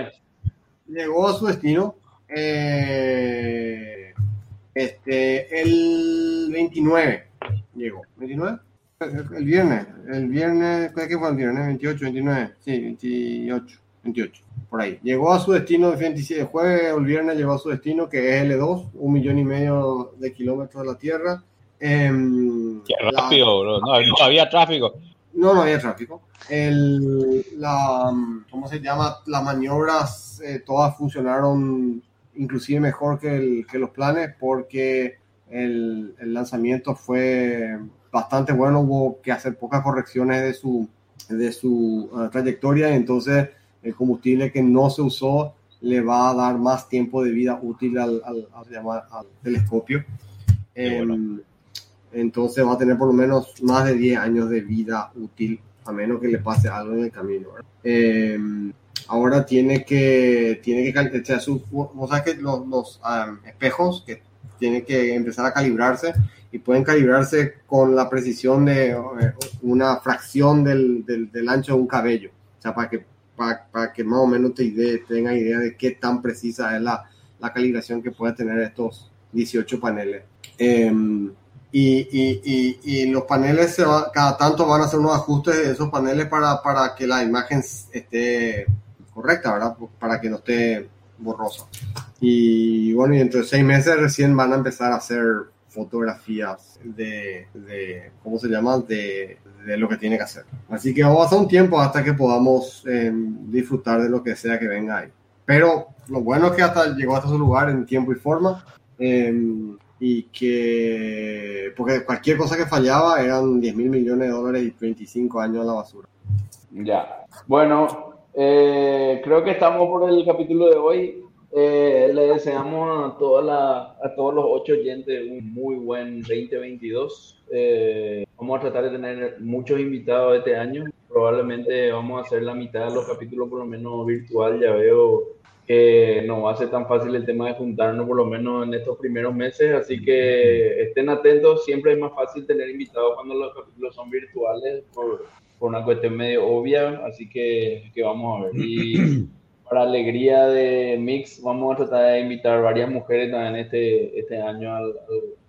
[SPEAKER 2] llegó a su destino eh, este el 29 llegó 29 el viernes el viernes ¿qué fue el viernes 28 29 sí 28 28 por ahí llegó a su destino el 27 el jueves o el viernes llegó a su destino que es L2 un millón y medio de kilómetros de la Tierra Em,
[SPEAKER 4] Qué
[SPEAKER 2] la-
[SPEAKER 4] rápido, bro. no, no había tráfico.
[SPEAKER 2] no, no había tráfico. El, la, ¿Cómo se llama? Las maniobras eh, todas funcionaron inclusive mejor que, el- que los planes porque el, el lanzamiento fue bastante bueno. Hubo que hacer pocas correcciones de su, de su eh, trayectoria. Entonces, el combustible que no se usó le va a dar más tiempo de vida útil al, al, al- al telescopio.
[SPEAKER 4] Bueno.
[SPEAKER 2] Em, entonces va a tener por lo menos más de 10 años de vida útil, a menos que le pase algo en el camino. Eh, ahora tiene que, tiene que, o sea, su- vos sabes que los, los, am, espejos que tienen que empezar a calibrarse y pueden calibrarse con la precisión de eh, una fracción del, del, del ancho de un cabello. O sea, para que, para, para que más o menos te idea, tenga idea de qué tan precisa es la, la calibración que puede tener estos 18 paneles. Em, y, y, y, y los paneles se va- cada tanto van a hacer unos ajustes de esos paneles para, para que la imagen esté correcta, ¿verdad? Para que no esté borrosa. Y bueno, y dentro de seis meses recién van a empezar a hacer fotografías de, de ¿cómo se llama? De, de, lo que tiene que hacer. Así que vamos a pasar un tiempo hasta que podamos eh, disfrutar de lo que sea que venga ahí. Pero lo bueno es que hasta llegó hasta su lugar en tiempo y forma. Eh, y que, porque cualquier cosa que fallaba eran 10 mil millones de dólares y 25 años a la basura.
[SPEAKER 1] Ya, bueno, eh, creo que estamos por el capítulo de hoy. Eh, le deseamos a, toda la, a todos los ocho oyentes un muy buen 2022. Eh, vamos a tratar de tener muchos invitados este año. Probablemente vamos a hacer la mitad de los capítulos por lo menos virtual. Ya veo que no va a ser tan fácil el tema de juntarnos por lo menos en estos primeros meses. Así que estén atentos. Siempre es más fácil tener invitados cuando los capítulos son virtuales por, por una cuestión medio obvia. Así que, que vamos a ver. Y para alegría de Mix, vamos a tratar de invitar varias mujeres también este, este año al, al,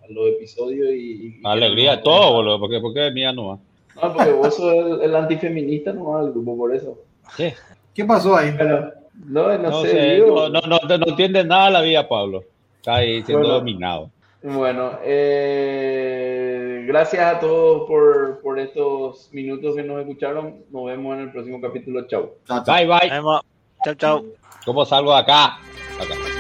[SPEAKER 1] a los episodios. Y, y
[SPEAKER 4] alegría de todo, boludo, porque, porque mía no va.
[SPEAKER 1] No, porque vos sos el, el antifeminista, no va al grupo, por eso.
[SPEAKER 4] ¿Qué?
[SPEAKER 2] ¿Qué pasó ahí?
[SPEAKER 1] Pero, no, no,
[SPEAKER 4] No,
[SPEAKER 1] sé.
[SPEAKER 4] sé,
[SPEAKER 1] digo-
[SPEAKER 4] no, no, no, no entiende nada la vida, Pablo. Está ahí siendo
[SPEAKER 1] Bueno.
[SPEAKER 4] dominado.
[SPEAKER 1] Bueno, eh, gracias a todos por, por estos minutos que nos escucharon. Nos vemos en el próximo capítulo. Chao.
[SPEAKER 4] Bye, bye.
[SPEAKER 3] Chau, chau.
[SPEAKER 4] ¿Cómo salgo de acá? Acá.